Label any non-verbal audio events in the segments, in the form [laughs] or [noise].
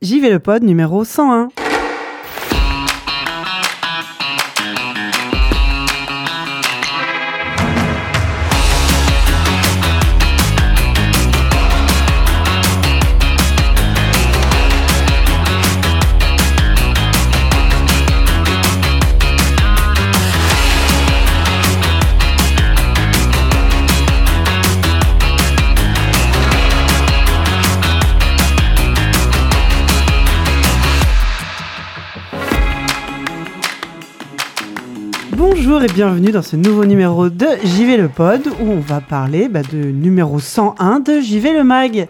J'y vais le pod numéro 101. Et bienvenue dans ce nouveau numéro de JV le Pod où on va parler bah, de numéro 101 de JV le Mag.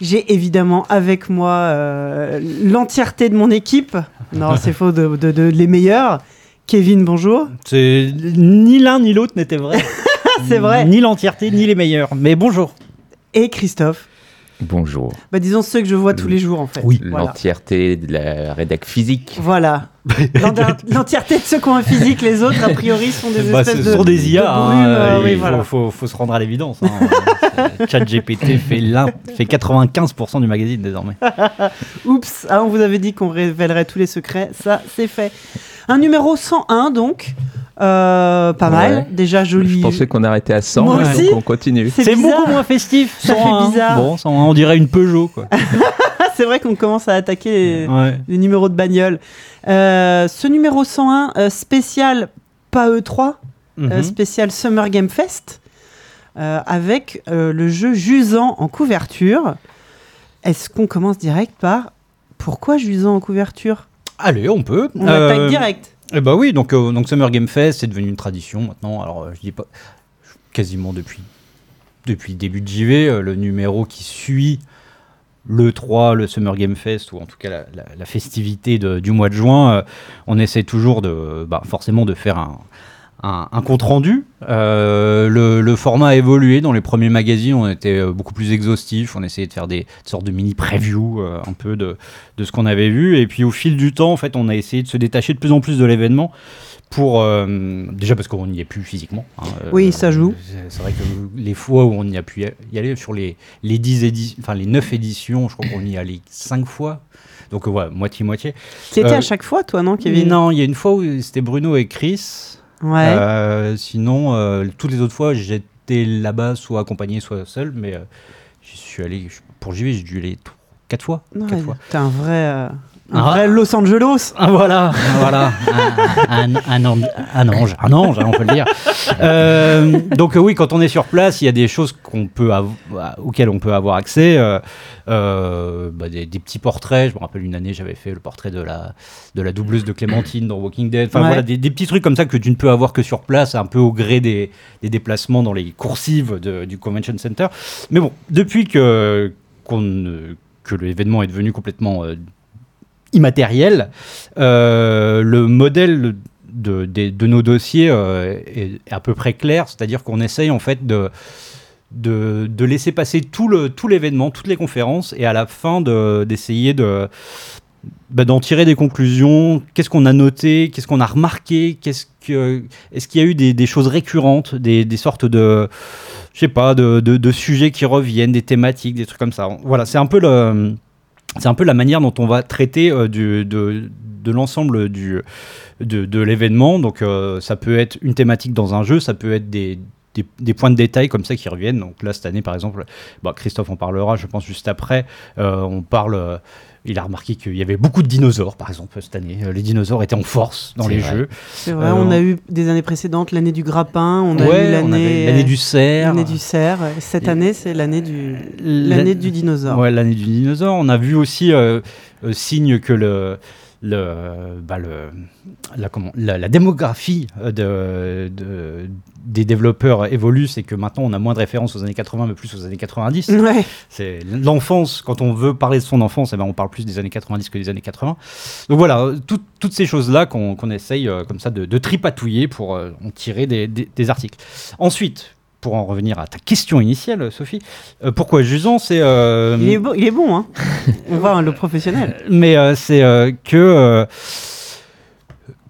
J'ai évidemment avec moi euh, l'entièreté de mon équipe. Non, [laughs] c'est faux, de, de- de- les meilleurs. Kevin, bonjour. C'est ni l'un ni l'autre n'était vrai. [laughs] C'est vrai. Ni l'entièreté ni les meilleurs. Mais bonjour. Et Christophe. Bonjour. Bah, disons ceux que je vois tous les jours en fait. Oui. Voilà. L'entièreté de la rédac physique. Voilà. L'enti- [laughs] L'entièreté de ceux qui ont un physique, les autres, a priori, sont des Bah, espèces ce de. sont des IA. de hein, euh, il oui, faut, voilà. faut- faut se rendre à l'évidence. Hein. ChatGPT fait, l'un- fait 95% du magazine désormais. [laughs] Oups, ah, on vous avait dit qu'on révélerait tous les secrets, ça c'est fait. Un numéro 101 donc, Euh, pas mal, déjà joli. Je pensais qu'on arrêtait à 100, Moi donc aussi. on continue. C'est beaucoup moins festif. Ça fait 101. bizarre. Bon, 101, on dirait une Peugeot. Quoi. [laughs] c'est vrai qu'on commence à attaquer les, Ouais. les numéros de bagnole. Euh, ce numéro 101 euh, spécial pas E3, euh, Mhm. spécial Summer Game Fest, euh, avec le jeu Jusant en couverture. Est-ce qu'on commence direct par pourquoi Jusant en couverture? Allez, on peut. On attaque direct. Eh bah oui, donc, donc Summer Game Fest, c'est devenu une tradition maintenant. Alors, je dis pas quasiment depuis, depuis le début de JV, le numéro qui suit le 3, le Summer Game Fest, ou en tout cas la, la- festivité de- du mois de juin, euh, on essaie toujours de, bah, forcément de faire un, un, compte rendu. Euh, le, format a évolué. Dans les premiers magazines, on était euh, beaucoup plus exhaustif. On essayait de faire des sortes de mini previews un peu de, de ce qu'on avait vu. Et puis au fil du temps, en fait, on a essayé de se détacher de plus en plus de l'événement. Pour euh, déjà parce qu'on n'y est plus physiquement. hein, euh, Oui, ça joue. c'est- vrai que les fois où on y a pu y aller sur les, les 10 éditions, enfin les 9 éditions, je crois qu'on y est allé 5 fois. Donc euh, ouais, moitié-moitié. Qui était euh, à chaque fois, toi, non, Kevin? Non, il y a une fois où c'était Bruno et Chris. Ouais. Euh, sinon, toutes les autres fois, j'étais là-bas, soit accompagné, soit seul. Mais j'y suis allé, pour JV, j'ai dû aller 4 fois. Ouais, quatre fois. T'es un vrai, Ah. vrai Los Angeles. Ah, voilà, voilà, un, un- un an- un ange, un ange, hein, on peut le dire. Euh, donc euh, oui, quand on est sur place, il y a des choses qu'on peut avo- auxquelles on peut avoir accès. euh, euh, bah, des, des petits portraits. Je me rappelle une année, j'avais fait le portrait de la de la doubleuse de Clémentine dans Walking Dead. Enfin Ouais. voilà, des, des petits trucs comme ça que tu ne peux avoir que sur place, un peu au gré des, des déplacements dans les coursives de- du convention center. Mais bon, depuis que qu'on ne- que l'événement est devenu complètement euh, immatériel, euh, le modèle de, nos dossiers euh, est, à peu près clair, c'est-à-dire qu'on essaye en fait de, laisser passer tout l'événement, toutes les conférences, et à la fin de- d'essayer de, bah, d'en tirer des conclusions. Qu'est-ce qu'on a noté? Qu'est-ce qu'on a remarqué? Est-ce qu'il y a eu des, choses récurrentes, des, sortes de je sais pas, de sujets qui reviennent, des thématiques, des trucs comme ça. Voilà, c'est un peu le c'est un peu la manière dont on va traiter euh, du- de, de l'ensemble du, de, l'événement. Donc euh, ça peut être une thématique dans un jeu, ça peut être des, des, des points de détail comme ça qui reviennent. Donc là, cette année, par exemple, bah, Christophe en parlera, je pense, juste après. Euh, on parle... euh, il a remarqué qu'il y avait beaucoup de dinosaures, par exemple, cette année. Euh, Les dinosaures étaient en force dans les vrai. jeux. C'est vrai, Euh, on a eu des années précédentes l'année du grappin, on a eu l'année du cerf. l'année du cerf. ouais. Cette Et- année, c'est l'année du La- l'année du dinosaure. Ouais, l'année du dinosaure. On a vu aussi euh, euh, signe que le, le, bah, le, la, comment, la, la démographie euh, de, de- des développeurs évolue, c'est que maintenant on a moins de références aux années 80, mais plus aux années 90. Ouais. C'est l'enfance, quand on veut parler de son enfance, eh ben, on parle plus des années 90 que des années 80. Donc voilà, euh, tout- toutes ces choses-là qu'on essaye euh, comme ça de, de tripatouiller pour euh, en tirer des, des- des articles. Ensuite, pour en revenir à ta question initiale, Sophie, euh, pourquoi Jusant C'est euh, Il est bon, il est bon hein. [laughs] on voit hein, le professionnel. mais euh, c'est euh, que,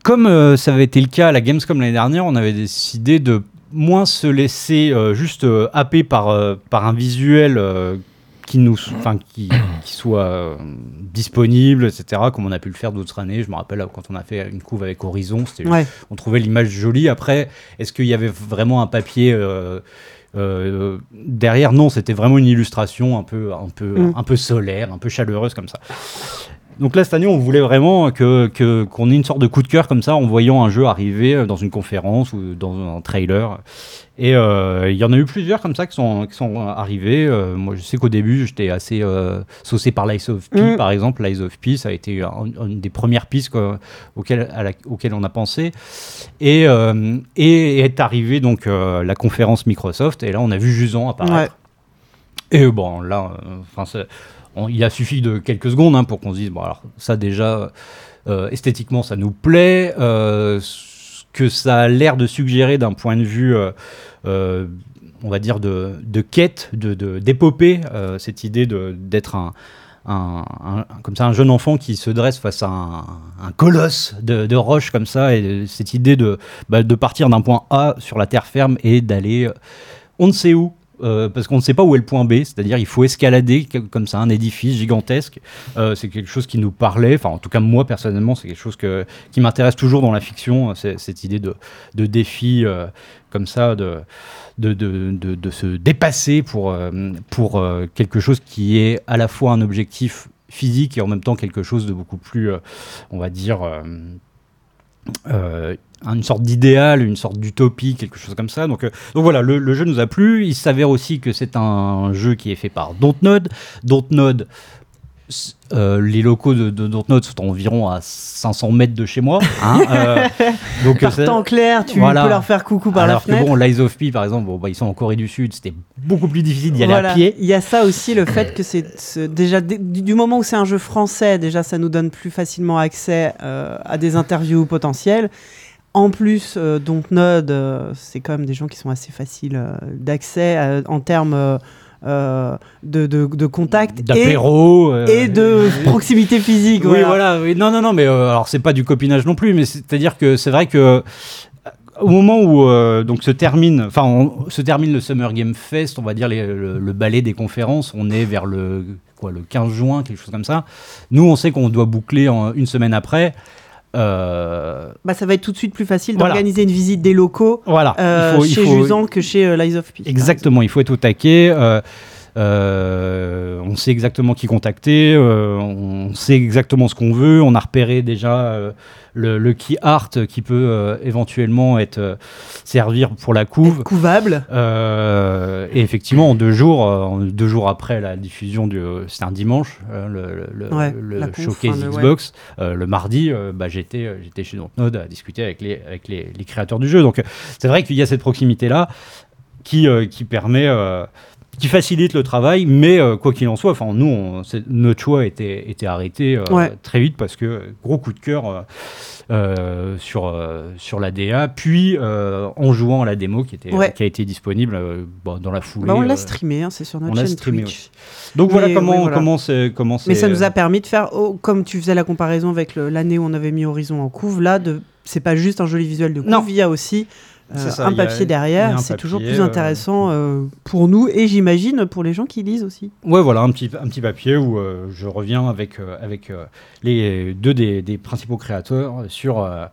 comme ça avait été le cas à la Gamescom l'année dernière, on avait décidé de moins se laisser juste happer par, par un visuel qui nous, enfin, qui, qui soit euh, disponible, etc. Comme on a pu le faire d'autres années. Je me rappelle quand on a fait une couve avec Horizon, Ouais. on trouvait l'image jolie. Après, est-ce qu'il y avait vraiment un papier euh, euh, derrière? Non, c'était vraiment une illustration un peu, un peu, Mm. un peu solaire, un peu chaleureuse comme ça. Donc là, cette année, on voulait vraiment que- qu'on ait une sorte de coup de cœur comme ça en voyant un jeu arriver euh, dans une conférence ou dans un trailer. Et euh, il y en a eu plusieurs comme ça qui sont, qui sont arrivés. Euh, moi, je sais qu'au début, j'étais assez euh, saucé par l'Ice of P, Mm. par exemple. L'Ice of P, ça a été un- une des premières pistes quoi, auxquelles, à la- auxquelles on a pensé. Et, et est arrivée donc la conférence Microsoft. Et là, on a vu Jusan apparaître. Et bon, là, enfin, c'est- il a suffi de quelques secondes hein, pour qu'on se dise, bon, alors ça déjà, euh, esthétiquement, ça nous plaît. euh, ce que ça a l'air de suggérer d'un point de vue, euh, on va dire, de, de quête, d'épopée, cette idée d'être un, comme ça, un jeune enfant qui se dresse face à un, colosse de, de roche comme ça, et cette idée de, bah, de partir d'un point A sur la terre ferme et d'aller on ne sait où. Euh, parce qu'on ne sait pas où est le point B, c'est-à-dire il faut escalader comme ça un édifice gigantesque. Euh, c'est quelque chose qui nous parlait, enfin en tout cas moi personnellement c'est quelque chose qui m'intéresse toujours dans la fiction, euh, cette idée de, défi comme ça, de, se dépasser pour, pour quelque chose qui est à la fois un objectif physique et en même temps quelque chose de beaucoup plus, on va dire, une sorte d'idéal, une sorte d'utopie, quelque chose comme ça. Donc, euh, donc voilà, le, le jeu nous a plu. Il s'avère aussi que c'est un jeu qui est fait par Dontnod. Dontnod, euh, les locaux de, de Dontnod sont environ à 500 mètres de chez moi. hein, euh, [laughs] donc, euh, c'est- Partant en clair, tu Voilà. peux leur faire coucou par alors la que fenêtre. bon, Lies of P, par exemple, bon, bah, ils sont en Corée du Sud, c'était beaucoup plus difficile d'y aller Voilà. à pied. Il y a ça aussi, le fait que c'est déjà du, du moment où c'est un jeu français, déjà ça nous donne plus facilement accès euh, à des interviews potentielles. En plus, euh, Dontnod, euh, c'est quand même des gens qui sont assez faciles euh, d'accès en termes euh, de, de, de contact et, euh, de [laughs] proximité physique. Oui, voilà. voilà. oui. Non, non, non, mais euh, alors c'est pas du copinage non plus, mais c'est-à-dire que c'est vrai que au moment où donc se termine, enfin, se termine le Summer Game Fest, on va dire les- le, le ballet des conférences, on est vers le quoi, le 15 juin, quelque chose comme ça. Nous, on sait qu'on doit boucler en- une semaine après. Euh, Bah, ça va être tout de suite plus facile Voilà. d'organiser une visite des locaux voilà. euh, il faut, il chez faut- Jusan que chez euh, Lies of Peace. Exactement, il faut être au taquet. Euh, on sait exactement qui contacter, euh, on sait exactement ce qu'on veut. On a repéré déjà euh, le, le key art qui peut éventuellement être servir pour la couve. Couvable. Et effectivement, en deux jours, deux jours après la diffusion du, c'était un dimanche, euh, le, le- Ouais, le la conf, showcase ouais. Xbox. Le mardi, bah, j'étais, j'étais chez Dontnod à discuter avec les, avec les, les créateurs du jeu. Donc, c'est vrai qu'il y a cette proximité là qui, euh, qui permet, euh, qui facilite le travail. Mais euh, quoi qu'il en soit, enfin, nous, on- notre choix était, était arrêté euh, Ouais. très vite parce que gros coup de cœur. euh, sur, sur la DA, puis en jouant à la démo qui, était, Ouais. qui a été disponible bon, dans la foulée. Bah, on l'a streamé, hein, c'est sur on notre l'a chaîne streamé Twitch. Donc Mais, voilà comment voilà. comment c'est comment Mais ça nous a permis de faire, oh, comme tu faisais la comparaison avec l'année où on avait mis Horizon en couve, là, de, c'est pas juste un joli visuel de couve, il y a aussi ça, un papier a derrière. C'est toujours plus euh, intéressant euh, pour nous et j'imagine pour les gens qui lisent aussi. Ouais, voilà, un petit, un petit papier où euh, je reviens avec, euh, avec euh, les deux des, des principaux créateurs sur, euh,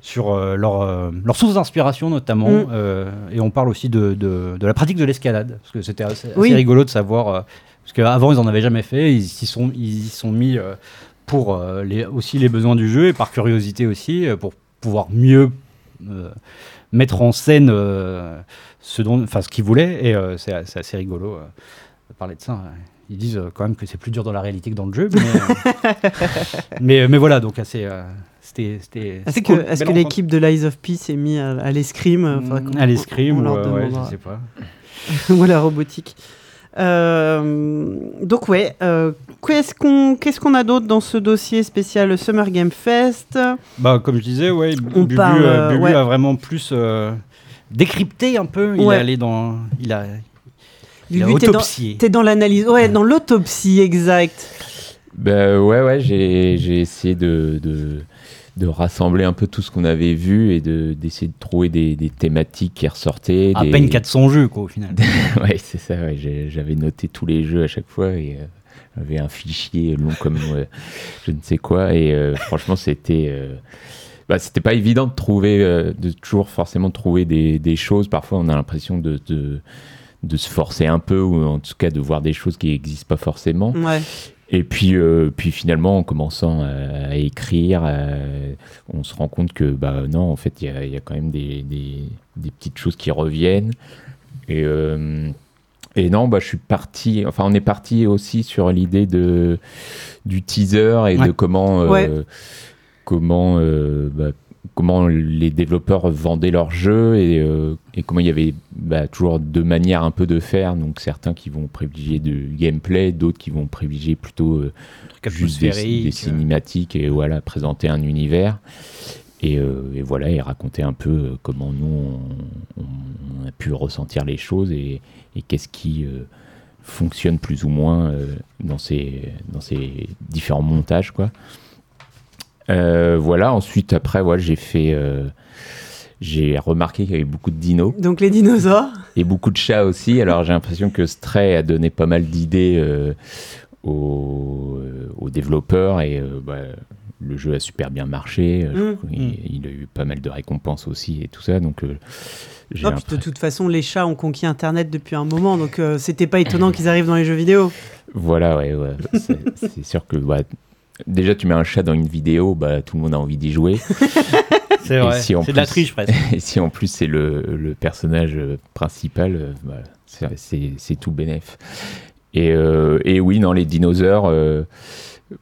sur euh, leur, euh, leur source d'inspiration notamment. Mm. euh, et on parle aussi de, de, de la pratique de l'escalade, parce que c'était assez, assez Oui. rigolo de savoir, euh, parce qu'avant ils en avaient jamais fait, ils s'y sont, ils y sont mis euh, pour euh, les, aussi les besoins du jeu et par curiosité aussi, euh, pour pouvoir mieux euh, mettre en scène euh, ce, dont, enfin, ce qu'ils voulaient. Et euh, c'est c'est assez rigolo euh, de parler de ça. hein. Ils disent euh, quand même que c'est plus dur dans la réalité que dans le jeu. Mais, [laughs] euh, mais, mais voilà, donc assez. euh, c'était c'était- Est-ce que, Belle que l'équipe de Lies of Peace est mise à, l'escrime qu'on- à l'escrime euh, ouais, je sais pas. [laughs] ou à la robotique. Euh, donc ouais, euh, qu'est-ce qu'on qu'est-ce qu'on a d'autre dans ce dossier spécial Summer Game Fest? Bah, comme je disais, ouais, On Bubu, parle, euh, Bubu ouais. a vraiment plus euh, décrypté un peu. Il Ouais. est allé dans. Il a, il a Lui, t'es dans- autopsié. T'es dans l'analyse, ouais, dans l'autopsie exact. Bah ouais, ouais, j'ai j'ai essayé de, de, de rassembler un peu tout ce qu'on avait vu et de- d'essayer de trouver des, des thématiques qui ressortaient. À des... peine 400 jeux, quoi, au final. [laughs] ouais, c'est ça, ouais, j'avais noté tous les jeux à chaque fois et euh, j'avais un fichier long comme euh, je ne sais quoi. Et euh, franchement, c'était. euh, bah, c'était pas évident de trouver, euh, de toujours forcément trouver des, des choses. Parfois, on a l'impression de, de, de se forcer un peu, ou en tout cas de voir des choses qui n'existent pas forcément. Ouais. Et puis, euh, puis finalement, en commençant à, à écrire, euh, on se rend compte que bah non, en fait, il y a, il y a quand même des, des, des petites choses qui reviennent. Et, euh, et non, bah, je suis parti. Enfin, on est parti aussi sur l'idée de du teaser et Ouais. de comment euh, Ouais. comment bah, comment les développeurs vendaient leurs jeux et, euh, et comment il y avait bah, toujours deux manières un peu de faire. Donc certains qui vont privilégier du gameplay, d'autres qui vont privilégier plutôt euh, juste des, euh. cinématiques et voilà présenter un univers. Et, euh, et voilà, et raconter un peu comment nous on, on a pu ressentir les choses et, et qu'est-ce qui fonctionne plus ou moins dans ces dans ces différents montages quoi. Euh, voilà. Ensuite, après, voilà, j'ai fait. euh, j'ai remarqué qu'il y avait beaucoup de dinos Donc les dinosaures. et beaucoup de chats aussi. Alors j'ai l'impression que Stray a donné pas mal d'idées euh, aux, aux développeurs et euh, bah, le jeu a super bien marché. Euh, Mm. crois qu'il- il, a eu pas mal de récompenses aussi et tout ça. Donc euh, Non, de toute façon, les chats ont conquis Internet depuis un moment, donc euh, c'était pas étonnant qu'ils arrivent dans les jeux vidéo. Voilà, ouais, ouais. C'est c'est sûr que bah, déjà tu mets un chat dans une vidéo, bah, tout le monde a envie d'y jouer. [laughs] C'est vrai. si c'est de la plus- triche, presque. [laughs] Et si en plus c'est le, le personnage euh, principal, euh, bah, c'est- c'est c'est tout bénef. Et, euh, et oui, dans les dinosaures, euh,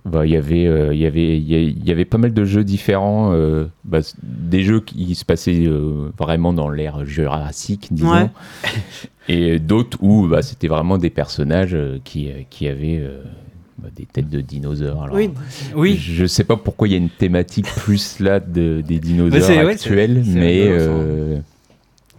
bah, il y avait, euh, il y avait, il y a- il y avait pas mal de jeux différents. euh, bah, des jeux qui se passaient euh, vraiment dans l'ère jurassique, disons. Ouais. Et d'autres où bah, c'était vraiment des personnages qui, qui avaient des têtes de dinosaures. Alors, Oui, Oui. je sais pas pourquoi il y a une thématique plus là de, des dinosaures ouais, actuels, mais euh,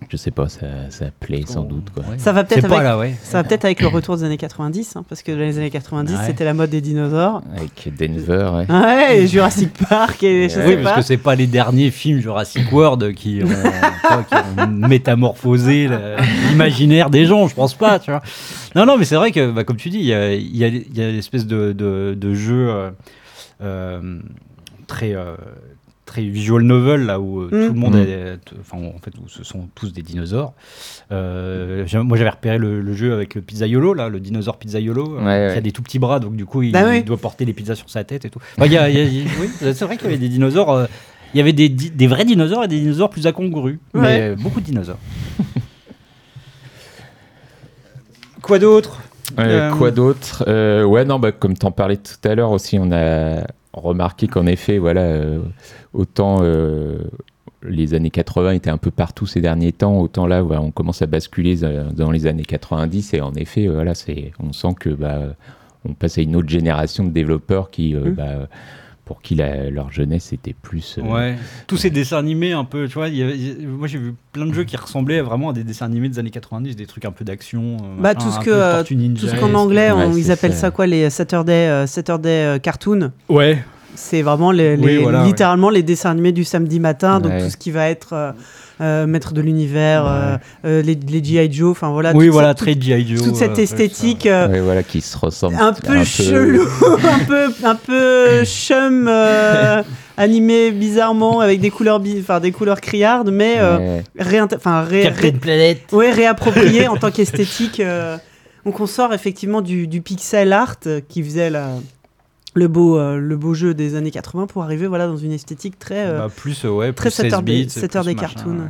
je sais pas, ça, ça plaît sans doute. Quoi. Ouais. Ça va peut-être avec- ouais. le retour des années 90, hein, parce que dans les années 90, Ouais. c'était la mode des dinosaures. Avec Denver, ouais. Ouais, et Jurassic Park et je Ouais, sais Oui, parce que c'est pas les derniers films Jurassic World qui ont, [laughs] qui métamorphosé l'imaginaire des gens, je pense pas, tu vois. Non, non, mais c'est vrai que, bah, comme tu dis, il y a, y a, il y a l'espèce de, de, de jeu euh, euh, très, euh, très visual novel, là où euh, Mm. tout le monde Mm. est. Enfin, en fait, où ce sont tous des dinosaures. Euh, moi, j'avais repéré le, le jeu avec le pizzaiolo, là, le dinosaure pizzaiolo, euh, Ouais, ouais. qui a des tout petits bras, donc du coup, il, Bah oui. doit porter les pizzas sur sa tête et tout. Enfin, [laughs] oui, c'est vrai qu'il y avait des dinosaures. euh, il y avait des, di- des vrais dinosaures et des dinosaures plus incongrus. Ouais. Mais euh, beaucoup de dinosaures. [laughs] Quoi d'autre? Euh, Euh, Quoi d'autre? Euh, Ouais, non, bah, comme t'en parlais tout à l'heure aussi, on a remarqué qu'en effet, voilà, euh, autant euh, les années 80 étaient un peu partout ces derniers temps, autant là, voilà, on commence à basculer dans les années 90 et en effet, voilà, c'est, on sent que bah, on passe à une autre génération de développeurs qui, euh, Mm. bah, pour qui la- leur jeunesse était plus. euh, Ouais. Tous ces dessins animés un peu, tu vois. il y a- moi, j'ai vu plein de jeux qui ressemblaient vraiment à des dessins animés des années 90, des trucs un peu d'action. euh, Bah, tout ce que, euh, Tout ce qu'en anglais, Ouais, ils appellent ça. ça quoi les Saturday, euh, Saturday euh, cartoon? Ouais. C'est vraiment les, Oui, les- voilà, littéralement les dessins animés du samedi matin, donc Ouais. tout ce qui va être euh, euh, maître de l'univers, Ouais. euh, les, les G.I. Joe, enfin voilà. oui, voilà, cette- très G.I. Joe. toute cette euh, esthétique euh, ouais, voilà, qui se ressemblent un peu chelou, [laughs] un peu, un peu chum, euh, animé bizarrement avec des couleurs, enfin des couleurs criardes, mais enfin ré- ré- Planet. ouais, réapproprié en tant qu'esthétique. euh, donc on sort effectivement du, du pixel art qui faisait la- le beau, euh, le beau jeu des années 80 pour arriver voilà dans une esthétique très. euh, Bah, plus, euh, ouais, très plus 16 Saturday- bits, Saturday plus machin, cartoon. ouais.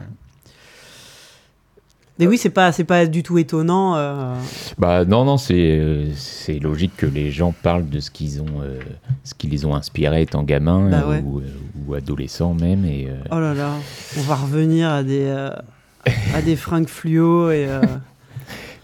Mais oui, c'est pas, c'est pas du tout étonnant. euh, Bah non, non, c'est euh, c'est logique que les gens parlent de ce qu'ils ont, euh, ce qui les ont inspirés étant gamins Bah ouais. ou, euh, ou adolescents même. Et, euh, Oh là là, on va revenir à des, euh, à des fringues fluo et.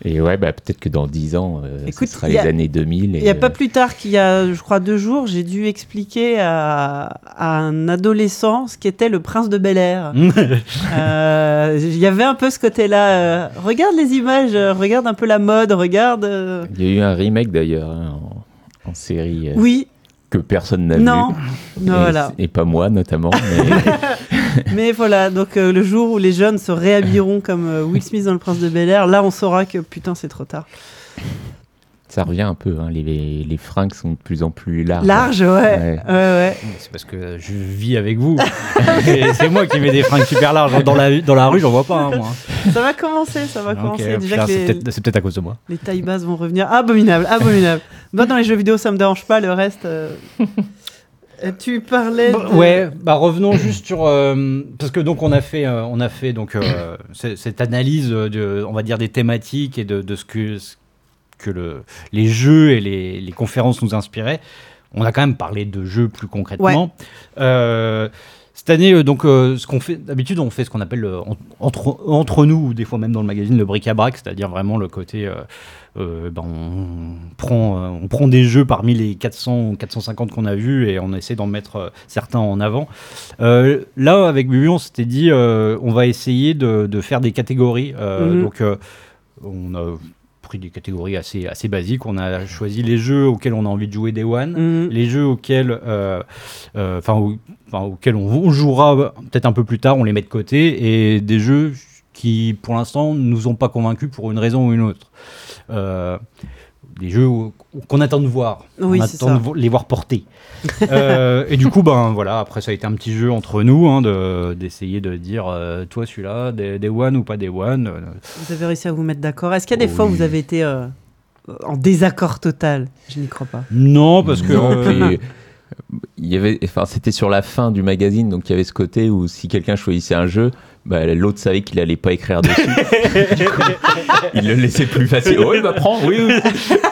Et ouais, bah peut-être que dans 10 ans, euh, Écoute, ce sera les a- années 2000. Et, Il n'y a pas euh, plus tard qu'il y a, je crois, deux jours, j'ai dû expliquer à, à un adolescent ce qu'était le prince de Bel Air. [laughs] Euh, Il y avait un peu ce côté-là. euh, regarde les images, regarde un peu la mode, regarde. Il y a eu un remake d'ailleurs hein, en série Oui, que personne n'a vu. non, et, voilà. et pas moi notamment. mais- [laughs] [laughs] Mais voilà, donc euh, le jour où les jeunes se réhabilleront comme euh, Will Smith dans Le Prince de Bel Air, là on saura que putain c'est trop tard. ça revient un peu. hein, les, les fringues sont de plus en plus larges. Large, ouais. Ouais, Ouais. ouais. C'est parce que je vis avec vous. C'est moi qui mets des fringues super larges. Dans la, dans la rue, j'en vois pas, hein, moi. Ça va commencer, ça va commencer. Déjà putain, que c'est les, peut-être c'est peut-être à cause de moi. les tailles basses vont revenir. Abominable, abominable. Moi dans les jeux vidéo ça me dérange pas, le reste. euh, Tu parlais. De- Ouais, bah revenons [clears throat] juste sur euh, parce que donc on a fait euh, on a fait donc euh, [coughs] cette analyse de on va dire des thématiques et de, de ce que ce que le, les jeux et les, les conférences nous inspiraient. On a quand même parlé de jeux plus concrètement. Euh, cette année, euh, donc, euh, ce qu'on fait, d'habitude, on fait ce qu'on appelle euh, en- entre, entre nous, ou des fois même dans le magazine, le bric-à-brac, c'est-à-dire vraiment le côté. euh, ben, on, prend, on prend des jeux parmi les 400 ou 450 qu'on a vus et on essaie d'en mettre certains en avant. Euh, là, avec Bubu, on s'était dit, euh, on va essayer de, de faire des catégories. Mhm. Donc, on a pris des catégories assez, assez basiques. On a choisi les jeux auxquels on a envie de jouer Day One Mhm. les jeux auxquels, euh, euh, auxquels on, on jouera peut-être un peu plus tard, on les met de côté, et des jeux qui, pour l'instant, ne nous ont pas convaincus pour une raison ou une autre. Euh, des jeux qu'on attend de voir, Oui, on attend ça. de les voir porter. [laughs] Euh, et du coup, ben voilà, après ça a été un petit jeu entre nous, hein, de- d'essayer de dire, euh, toi celui-là, des, des one ou pas des one. euh, Vous avez réussi à vous mettre d'accord. Est-ce qu'il y a des fois où Oui. vous avez été euh, en désaccord total? Je n'y crois pas. non, parce que Non, puis, il y avait, enfin, c'était sur la fin du magazine, donc il y avait ce côté où si quelqu'un choisissait un jeu, bah, l'autre savait qu'il allait pas écrire dessus. Du [laughs] coup, il le laissait plus facile. Oh, il va prendre, oui, oui.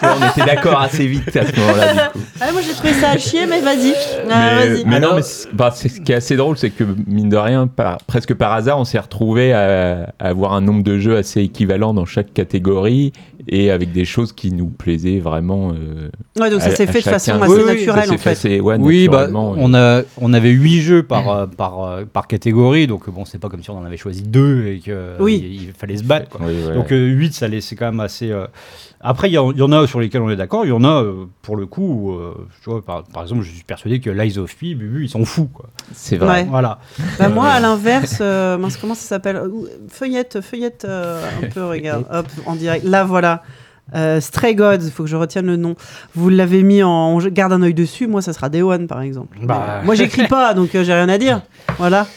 On était d'accord assez vite à ce moment-là. Du coup. Ah, moi j'ai trouvé ça à chier, mais vas-y. Ah, mais, vas-y. mais non, Alors- mais c'est- bah, c'est- ce qui est assez drôle, c'est que mine de rien, par- presque par hasard, on s'est retrouvé à, à avoir un nombre de jeux assez équivalent dans chaque catégorie et avec des choses qui nous plaisaient vraiment. euh, Ouais, donc ça à- s'est à fait de façon assez Oui, naturelle en fait. assez- ouais, Oui, bah, on, a, on avait huit jeux par, euh, par, euh, par catégorie, donc bon, c'est pas comme si on en avait choisi deux et qu'il Oui. il fallait se battre. quoi. Oui, voilà. Donc 8, ça laissait quand même assez... euh, Après, il y, en- y en a sur lesquels on est d'accord, il y en a, euh, pour le coup, où, euh, tu vois, par, par exemple, je suis persuadé que Lies of P, Bubu, ils s'en foutent. C'est vrai. Ouais. Voilà. Bah, moi, à l'inverse, euh, comment ça s'appelle? Feuillette, feuillette euh, un peu, regarde. Hop, en direct. Là, voilà. Euh, Stray Gods, il faut que je retienne le nom. Vous l'avez mis en. Garde un œil dessus, moi, ça sera Day One, par exemple. Bah. Moi, j'écris pas, donc euh, j'ai rien à dire. Voilà.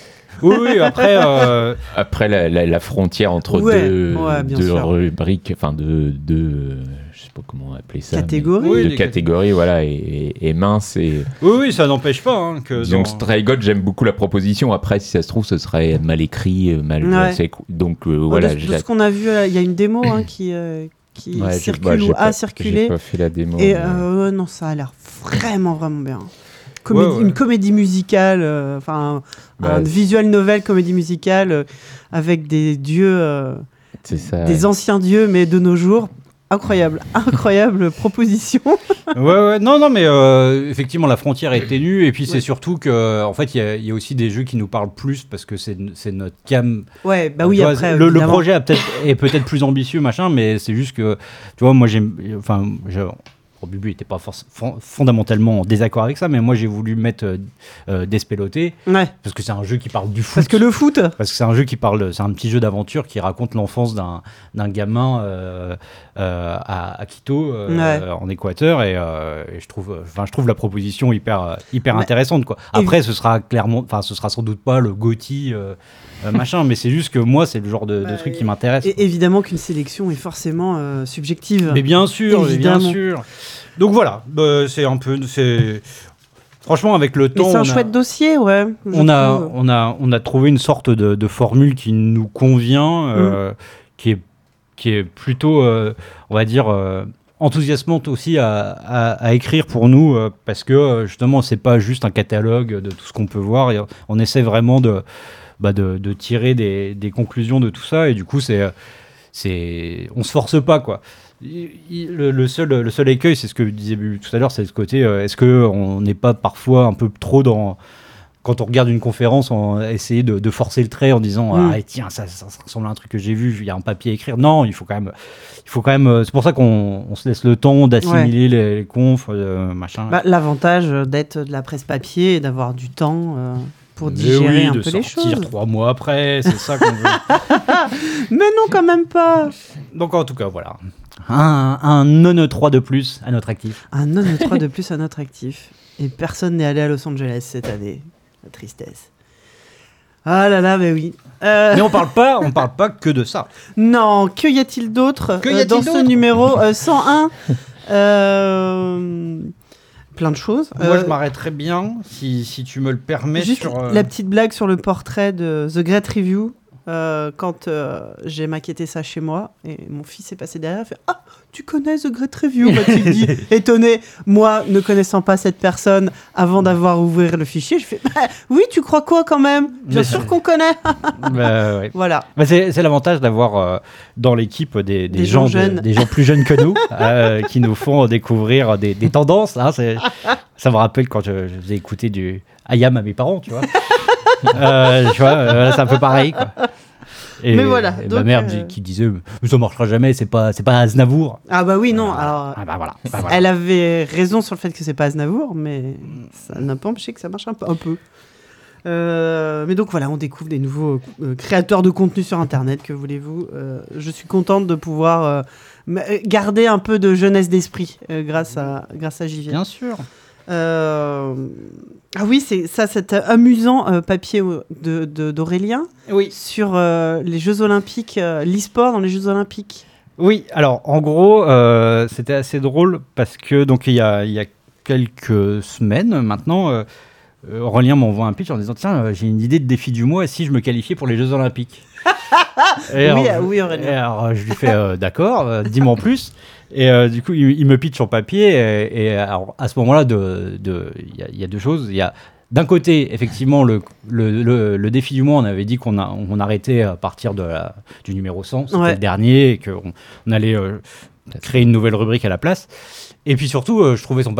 Oui, oui, après... euh, Après la, la- la frontière entre Ouais, deux, ouais, deux rubriques, enfin deux, deux, je sais pas comment appeler ça, Catégorie. Oui, deux des catégories, voilà, et, et- et mince. Et oui, oui, ça n'empêche pas hein, que... donc dans- Stray God, j'aime beaucoup la proposition. Après, si ça se trouve, ce serait mal écrit, euh, mal. Ouais. Donc euh, voilà. de, je de ce qu'on a vu, euh, il y a une démo hein, qui, euh, qui circule bah, ou pas- a circulé. pas fait la démo. Et mais- euh, non, ça a l'air vraiment, vraiment bien. Comédie- Ouais, ouais. Une comédie musicale, euh, enfin, Bah, un visual novel comédie musicale euh, avec des dieux, euh, ça. des anciens dieux, mais de nos jours. Incroyable, [laughs] incroyable proposition. Ouais, ouais, non, non, mais euh, effectivement, la frontière est ténue. Et puis, c'est surtout que, en fait, il y, a- il y a aussi des jeux qui nous parlent plus parce que c'est notre cam. Ouais, bah oui, vois, après. le, le projet a est peut-être plus ambitieux, machin, mais c'est juste que, tu vois, moi, j'aime. Enfin, Bubu n'était pas fondamentalement en désaccord avec ça, mais moi, j'ai voulu mettre euh, euh, Despeloté Ouais, parce que c'est un jeu qui parle du foot. parce que le foot. Parce que c'est un jeu qui parle, c'est un petit jeu d'aventure qui raconte l'enfance d'un d'un gamin euh, euh, à, à Quito, Ouais. en Équateur, et, et je trouve, enfin, je trouve la proposition hyper, hyper Mais- intéressante, quoi. Après, ce sera clairement, enfin, ce sera sans doute pas le Gotti euh, machin, mais c'est juste que moi, c'est le genre de, de Bah, truc qui m'intéresse. Et évidemment qu'une sélection est forcément euh, subjective. Mais bien sûr, bien sûr. Donc voilà, bah, c'est un peu, franchement avec le temps. c'est un a- chouette dossier, ouais. on a, trouve. on, a, on a trouvé une sorte de, de formule qui nous convient, Mm. euh, qui, est, qui est plutôt, on va dire, enthousiasmante aussi à, à- à écrire pour nous, euh, parce que euh, justement, c'est pas juste un catalogue de tout ce qu'on peut voir, on essaie vraiment de, bah, de, de tirer des, des conclusions de tout ça, et du coup, c'est, c'est, on se force pas, quoi. Le, le seul, le seul écueil, c'est ce que disait tout à l'heure, c'est ce côté, euh, est-ce qu'on n'est pas parfois un peu trop dans quand on regarde une conférence, on essayer de, de forcer le trait en disant Mm. ah tiens ça, ça, ça ressemble à un truc que j'ai vu, il y a un papier à écrire. Non, il faut quand même, il faut quand même. euh, C'est pour ça qu'on on se laisse le temps d'assimiler les, les confs, euh, machin. Bah, L'avantage d'être de la presse papier et d'avoir du temps euh, pour Mais digérer oui, un de peu les sortir choses. trois mois après, c'est ça qu'on veut. [laughs] Mais non, quand même pas. Donc en tout cas voilà, un, un non 3 de plus à notre actif. Un non 3 de plus à notre actif. Et personne n'est allé à Los Angeles cette année. La tristesse. Ah là là, mais oui. Euh, Mais on parle pas, on parle pas que de ça. Non, que y a-t-il d'autre euh, dans ce numéro euh, 101 Euh, Plein de choses. Moi, Euh, je m'arrêterais bien, si, si tu me le permets, Juste sur... euh, la petite blague sur le portrait de The Great Review. Euh, quand euh, j'ai maquetté ça chez moi et mon fils est passé derrière, il fait Ah, tu connais The Great Review [laughs] m'a-t-il dit, étonné. Moi, ne connaissant pas cette personne avant d'avoir ouvert le fichier, je fais Bah, Oui, tu crois quoi quand même? Bien sûr qu'on connaît. [laughs] bah, ouais. voilà. Bah, c'est l'avantage d'avoir euh, dans l'équipe des, des Des gens, gens de- jeunes. des gens plus jeunes que nous [laughs] qui nous font découvrir des, des tendances. hein, ça me rappelle quand je, je faisais écouter du Ayam à mes parents, tu vois. Euh, tu vois, euh, c'est un peu pareil. Quoi. Et, Mais voilà, et ma donc, mère euh, qui disait ça marchera jamais, c'est pas, c'est pas Aznavour. Ah, bah oui, non. Alors, Ah bah voilà. bah voilà. Elle avait raison sur le fait que c'est pas Aznavour, mais ça n'a pas empêché que ça marche un peu. un peu. Euh, mais donc voilà, on découvre des nouveaux euh, créateurs de contenu sur Internet, que voulez-vous. Euh, je suis contente de pouvoir euh, euh, garder un peu de jeunesse d'esprit euh, grâce, à, grâce à JV. Bien sûr. Euh, Ah oui, c'est ça, cet amusant euh, papier euh, de- de- d'Aurélien Oui. sur euh, les Jeux Olympiques, euh, l'e-sport dans les Jeux Olympiques. Oui, alors en gros, euh, c'était assez drôle parce que donc il y a, il y a quelques semaines maintenant, euh, euh, Aurélien m'envoie un pitch en disant tiens, euh, j'ai une idée de défi du mois et si je me qualifiais pour les Jeux Olympiques. [laughs] Et Oui, alors, oui, Aurélien. et alors, euh, je lui fais euh, d'accord, euh, dis-moi en plus. Et euh, du coup, il, il me pitch son papier. Et, et alors, à ce moment-là, de- de- il y, a- il y a deux choses. Il y a d'un côté, effectivement, le, le, le- le défi du mois, on avait dit qu'on a, on arrêtait à partir de la- du numéro 100, c'était Ouais. le dernier, et qu'on on allait euh, créer une nouvelle rubrique à la place. Et puis surtout, euh, je trouvais son,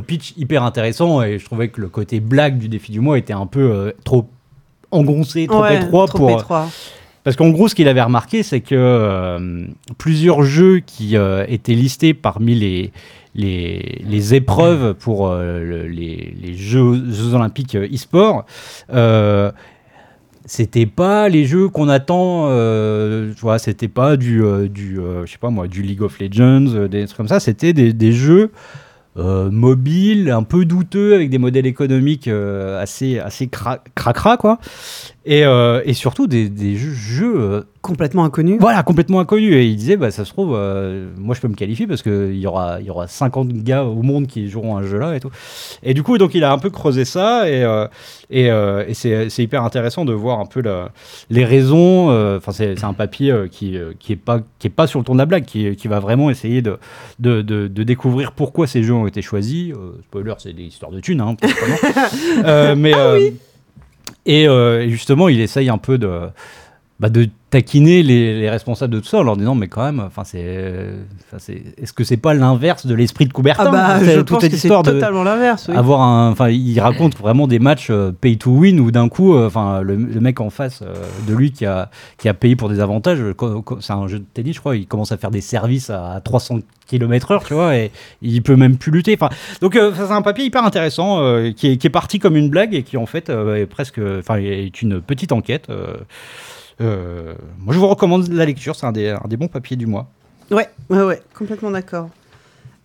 pitch hyper intéressant et je trouvais que le côté blague du défi du mois était un peu euh, trop engoncé, trop Ouais, étroit trop pour, étroit. parce qu'en gros, ce qu'il avait remarqué, c'est que euh, plusieurs jeux qui euh, étaient listés parmi les, les, les épreuves pour euh, le- les, les jeux, Jeux Olympiques euh, e-sport, euh, c'était pas les jeux qu'on attend, euh, tu vois, c'était pas du, euh, du euh, pas moi, du League of Legends, des trucs comme ça, c'était des, jeux mobiles, un peu douteux, avec des modèles économiques assez, assez cra- cracra, quoi. Et, euh, et surtout des, des jeux, jeux, euh, Complètement inconnu. voilà, complètement inconnus. Et il disait, bah, ça se trouve, euh, moi je peux me qualifier parce qu'il y aura, y aura 50 gars au monde qui joueront à un jeu là et tout. Et du coup, donc il a un peu creusé ça et, et, et c'est c'est hyper intéressant de voir un peu la- les raisons. Enfin, c'est c'est un papier qui, qui, est pas, qui est pas sur le ton de la blague, qui, qui va vraiment essayer de, de, de, de découvrir pourquoi ces jeux ont été choisis. Spoiler, c'est des histoires de thunes, hein, [laughs] mais, euh, et euh, justement, il essaye un peu de, bah, de taquiner les, les responsables de tout ça en leur disant mais quand même enfin c'est est-ce que c'est pas l'inverse de l'esprit de Coubertin? Ah bah, je toute pense cette que histoire de totalement l'inverse. oui. avoir un enfin il raconte vraiment des matchs euh, pay to win où d'un coup euh, enfin le, le mec en face euh, de lui qui a qui a payé pour des avantages c'est un jeu de tennis je crois il commence à faire des services à 300 km heure tu vois et il peut même plus lutter enfin donc c'est un papier hyper intéressant euh, qui, est, qui est parti comme une blague et qui en fait euh, est presque enfin est une petite enquête euh, euh, moi je vous recommande la lecture c'est un des, un des bons papiers du mois Ouais, ouais, ouais, complètement d'accord.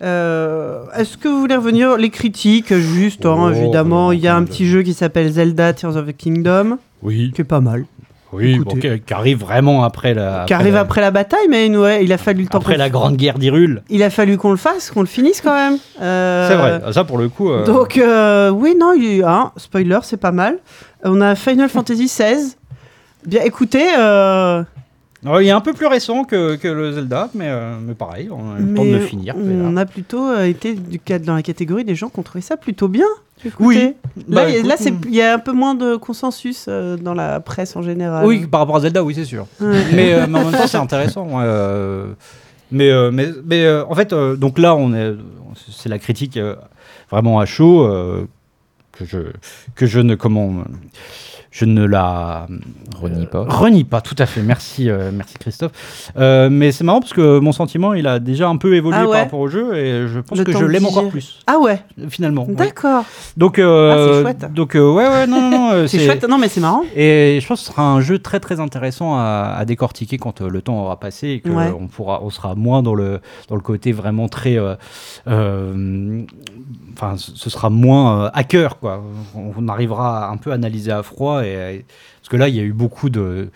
Euh, Est-ce que vous voulez revenir les critiques juste hein, Oh, Évidemment, il y a un petit jeu qui s'appelle Zelda Tears of the Kingdom, oui qui est pas mal, oui bon, qui, arrive vraiment après la qui arrive la- après la bataille, mais ouais, il a fallu le temps. après la grande guerre d'Hyrule Il a fallu qu'on le fasse, qu'on le finisse quand même. Euh, [laughs] C'est vrai, ça pour le coup. euh, Donc euh, oui, non, il hein, spoiler, c'est pas mal. On a Final Fantasy XVI. Bien, écoutez, euh, ouais, il est un peu plus récent que, que le Zelda, mais, euh, mais pareil, on a le temps de le finir. on a plutôt euh, été du dans la catégorie des gens qui ont trouvé ça plutôt bien. Oui. Là, Bah, il y a- là, écoute, c'est- il y a un peu moins de consensus euh, dans la presse en général. Oui, par rapport à Zelda, oui, c'est sûr. Mais, mais en même temps, c'est intéressant. mais mais, mais en fait, donc là, on est, c'est la critique vraiment à chaud. que je que je ne comment je ne la Renie pas. renie pas. Tout à fait. Merci, euh, merci Christophe. Euh, mais c'est marrant parce que mon sentiment, il a déjà un peu évolué Ah ouais par rapport au jeu et je pense Le que je l'aime encore plus Ah ouais, finalement. ouais. d'accord. Donc, euh, Ah, c'est chouette. donc euh, ouais, ouais, non, non, non. euh, [laughs] C'est chouette. Non, mais c'est marrant. Et je pense que ce sera un jeu très très intéressant à, à décortiquer quand euh, le temps aura passé et qu'on Ouais. pourra, on sera moins dans le dans le côté vraiment très, euh, euh, enfin, ce sera moins euh, hacker quoi. On, arrivera un peu à analyser à froid et parce que là il y a eu beaucoup de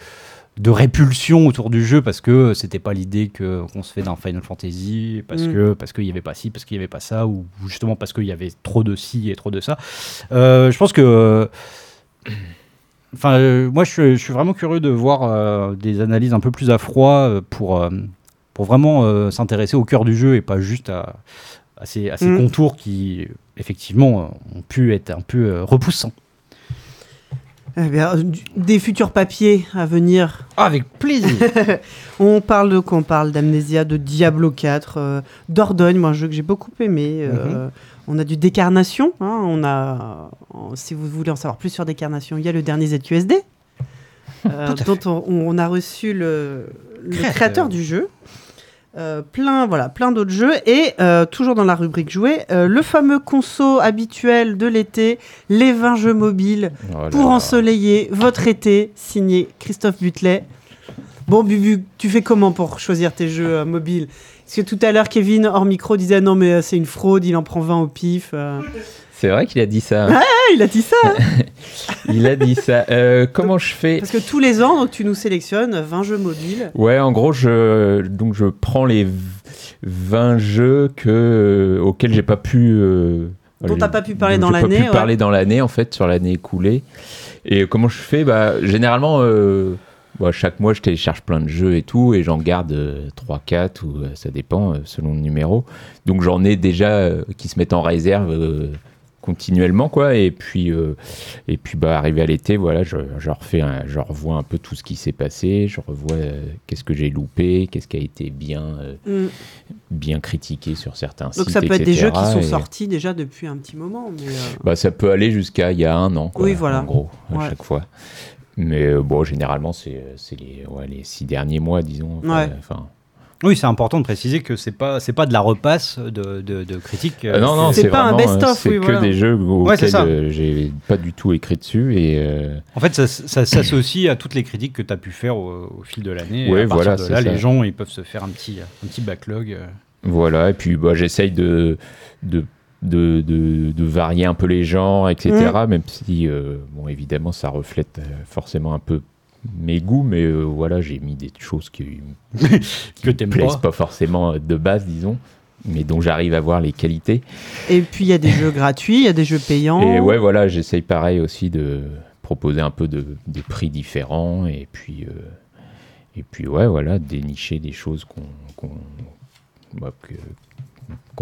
de répulsion autour du jeu parce que c'était pas l'idée que qu'on se fait d'un Final Fantasy parce Mm. que parce qu'il y avait pas ci parce qu'il y avait pas ça ou justement parce qu'il y avait trop de ci et trop de ça Euh, je pense que enfin euh, moi je suis, je suis vraiment curieux de voir euh, des analyses un peu plus à froid pour pour vraiment s'intéresser au cœur du jeu et pas juste à à ces, à ces Mm. contours qui effectivement euh, ont pu être un peu euh, repoussants. Eh bien, du- des futurs papiers à venir. Avec plaisir. [laughs] On parle de quoi? On parle d'Amnesia, de Diablo 4, euh, Dordogne, moi un jeu que j'ai beaucoup aimé. euh, On a du Décarnation. hein, on a, si vous voulez en savoir plus sur Décarnation, il y a le dernier ZQSD, euh, [laughs] dont on, on a reçu le, le Créateur. créateur du jeu. Euh, plein, voilà, plein d'autres jeux. Et euh, toujours dans la rubrique jouer, euh, le fameux conso habituel de l'été, les 20 jeux mobiles Oh pour ensoleiller votre été, signé Christophe Butlet. Bon, Bubu, tu fais comment pour choisir tes jeux euh, mobiles? Parce que tout à l'heure, Kevin, hors micro, disait non, mais euh, c'est une fraude, il en prend 20 au pif. Euh. C'est vrai qu'il a dit ça. Il a dit ça [laughs] Il a dit ça. Euh, comment je fais Parce que tous les ans, donc, tu nous sélectionnes 20 jeux mobiles. Ouais, en gros, je, donc je prends les v- 20 jeux que, euh, auxquels j'ai pas pu. euh, Dont t'as pas pu parler dans j'ai pas l'année, pu ouais. parler dans l'année, en fait, sur l'année écoulée. Et comment je fais? Bah, Généralement, euh, bah, chaque mois, je télécharge plein de jeux et tout, et j'en garde 3-4, ou euh, ça dépend, euh, selon le numéro. Donc j'en ai déjà euh, qui se mettent en réserve. Continuellement quoi et puis euh, et puis bah arrivé à l'été voilà je, je refais un- je revois un peu tout ce qui s'est passé je revois euh, qu'est-ce que j'ai loupé qu'est-ce qui a été bien euh, Mm. bien critiqué sur certains Donc sites ça peut être des jeux qui sont et- sortis déjà depuis un petit moment. Mais, bah ça peut aller jusqu'à il y a un an quoi, Oui, voilà. en gros à Ouais. chaque fois mais bon généralement c'est c'est les ouais, les six derniers mois disons Ouais. Oui, c'est important de préciser que c'est pas c'est pas de la repasse de, de, de critiques. Euh, non, non, c'est pas un vraiment, euh, best-of, C'est oui, que voilà. des jeux Ouais, auxquels ça. euh, j'ai pas du tout écrit dessus et euh, En fait, ça, ça s'associe à toutes les critiques que tu as pu faire au, au fil de l'année. Ouais, partir voilà, de là, ça. les gens ils peuvent se faire un petit, un petit backlog. euh. Voilà, et puis bah, j'essaye de, de, de, de, de varier un peu les genres, etc. Mm. Même si, euh, bon, évidemment, ça reflète euh, forcément un peu mes goûts, mais euh, voilà, j'ai mis des choses qui, [laughs] qui Que me plaisent pas. pas. forcément de base, disons, mais dont j'arrive à voir les qualités. Et puis il y a des jeux gratuits, il y a des jeux payants. Et ouais, voilà, j'essaye pareil aussi de proposer un peu de, des prix différents, et puis, euh, et puis ouais, voilà, dénicher des choses qu'on. qu'on bah,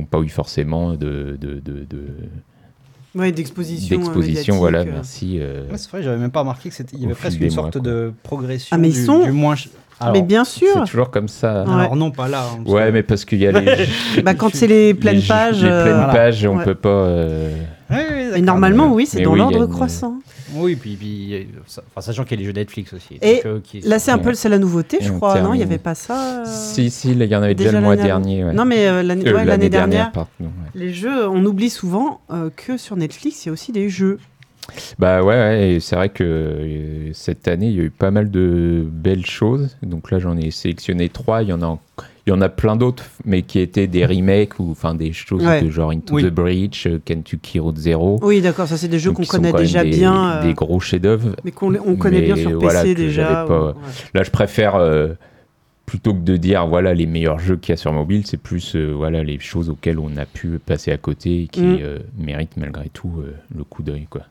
pas eu forcément de, de, de, de- Ouais, d'exposition. euh, d'exposition. Voilà, euh. merci. euh, Ouais, c'est vrai, j'avais même pas remarqué que c'était. Il y avait presque une sorte de progression. Ah, mais ils du, sont- du moins. ch- Alors, mais bien c'est sûr. toujours comme ça. Ouais. alors non, pas là. hein, Ouais, que- mais parce qu'il y a les, [laughs] Bah, quand c'est les pleines les- pages. les euh, pleines Voilà. pages, on Ouais. peut pas. euh, Ouais, Mais normalement, oui, c'est dans l'ordre une- croissant. Oui, puis, puis ça- enfin, sachant qu'il y a les jeux Netflix aussi. Et donc, euh, qui Là, c'est un peu c'est la nouveauté, je crois. Non, il n'y avait pas ça. euh, Si, si, il y en avait déjà, déjà le mois dernier. ouais. Non, mais euh, l'année Euh, ouais, l'année dernière, pardon, ouais. les jeux, on oublie souvent euh, que sur Netflix, il y a aussi des jeux. Bah ouais, ouais, et c'est vrai que euh, cette année, il y a eu pas mal de belles choses. Donc là, j'en ai sélectionné trois. Il y en a, en- il y en a plein d'autres, mais qui étaient des remakes ou enfin des choses Ouais. de genre Into Oui. the Breach, euh, Kentucky Road Zero. Oui, d'accord, ça c'est des jeux qu'on connaît déjà des, bien, euh, Des gros chefs-d'œuvre. mais qu'on on connaît bien mais sur PC voilà, que déjà. pas- ou- ouais. Là, je préfère euh, plutôt que de dire voilà les meilleurs jeux qu'il y a sur mobile, c'est plus euh, voilà les choses auxquelles on a pu passer à côté et qui Mm. euh, méritent malgré tout euh, le coup d'œil quoi.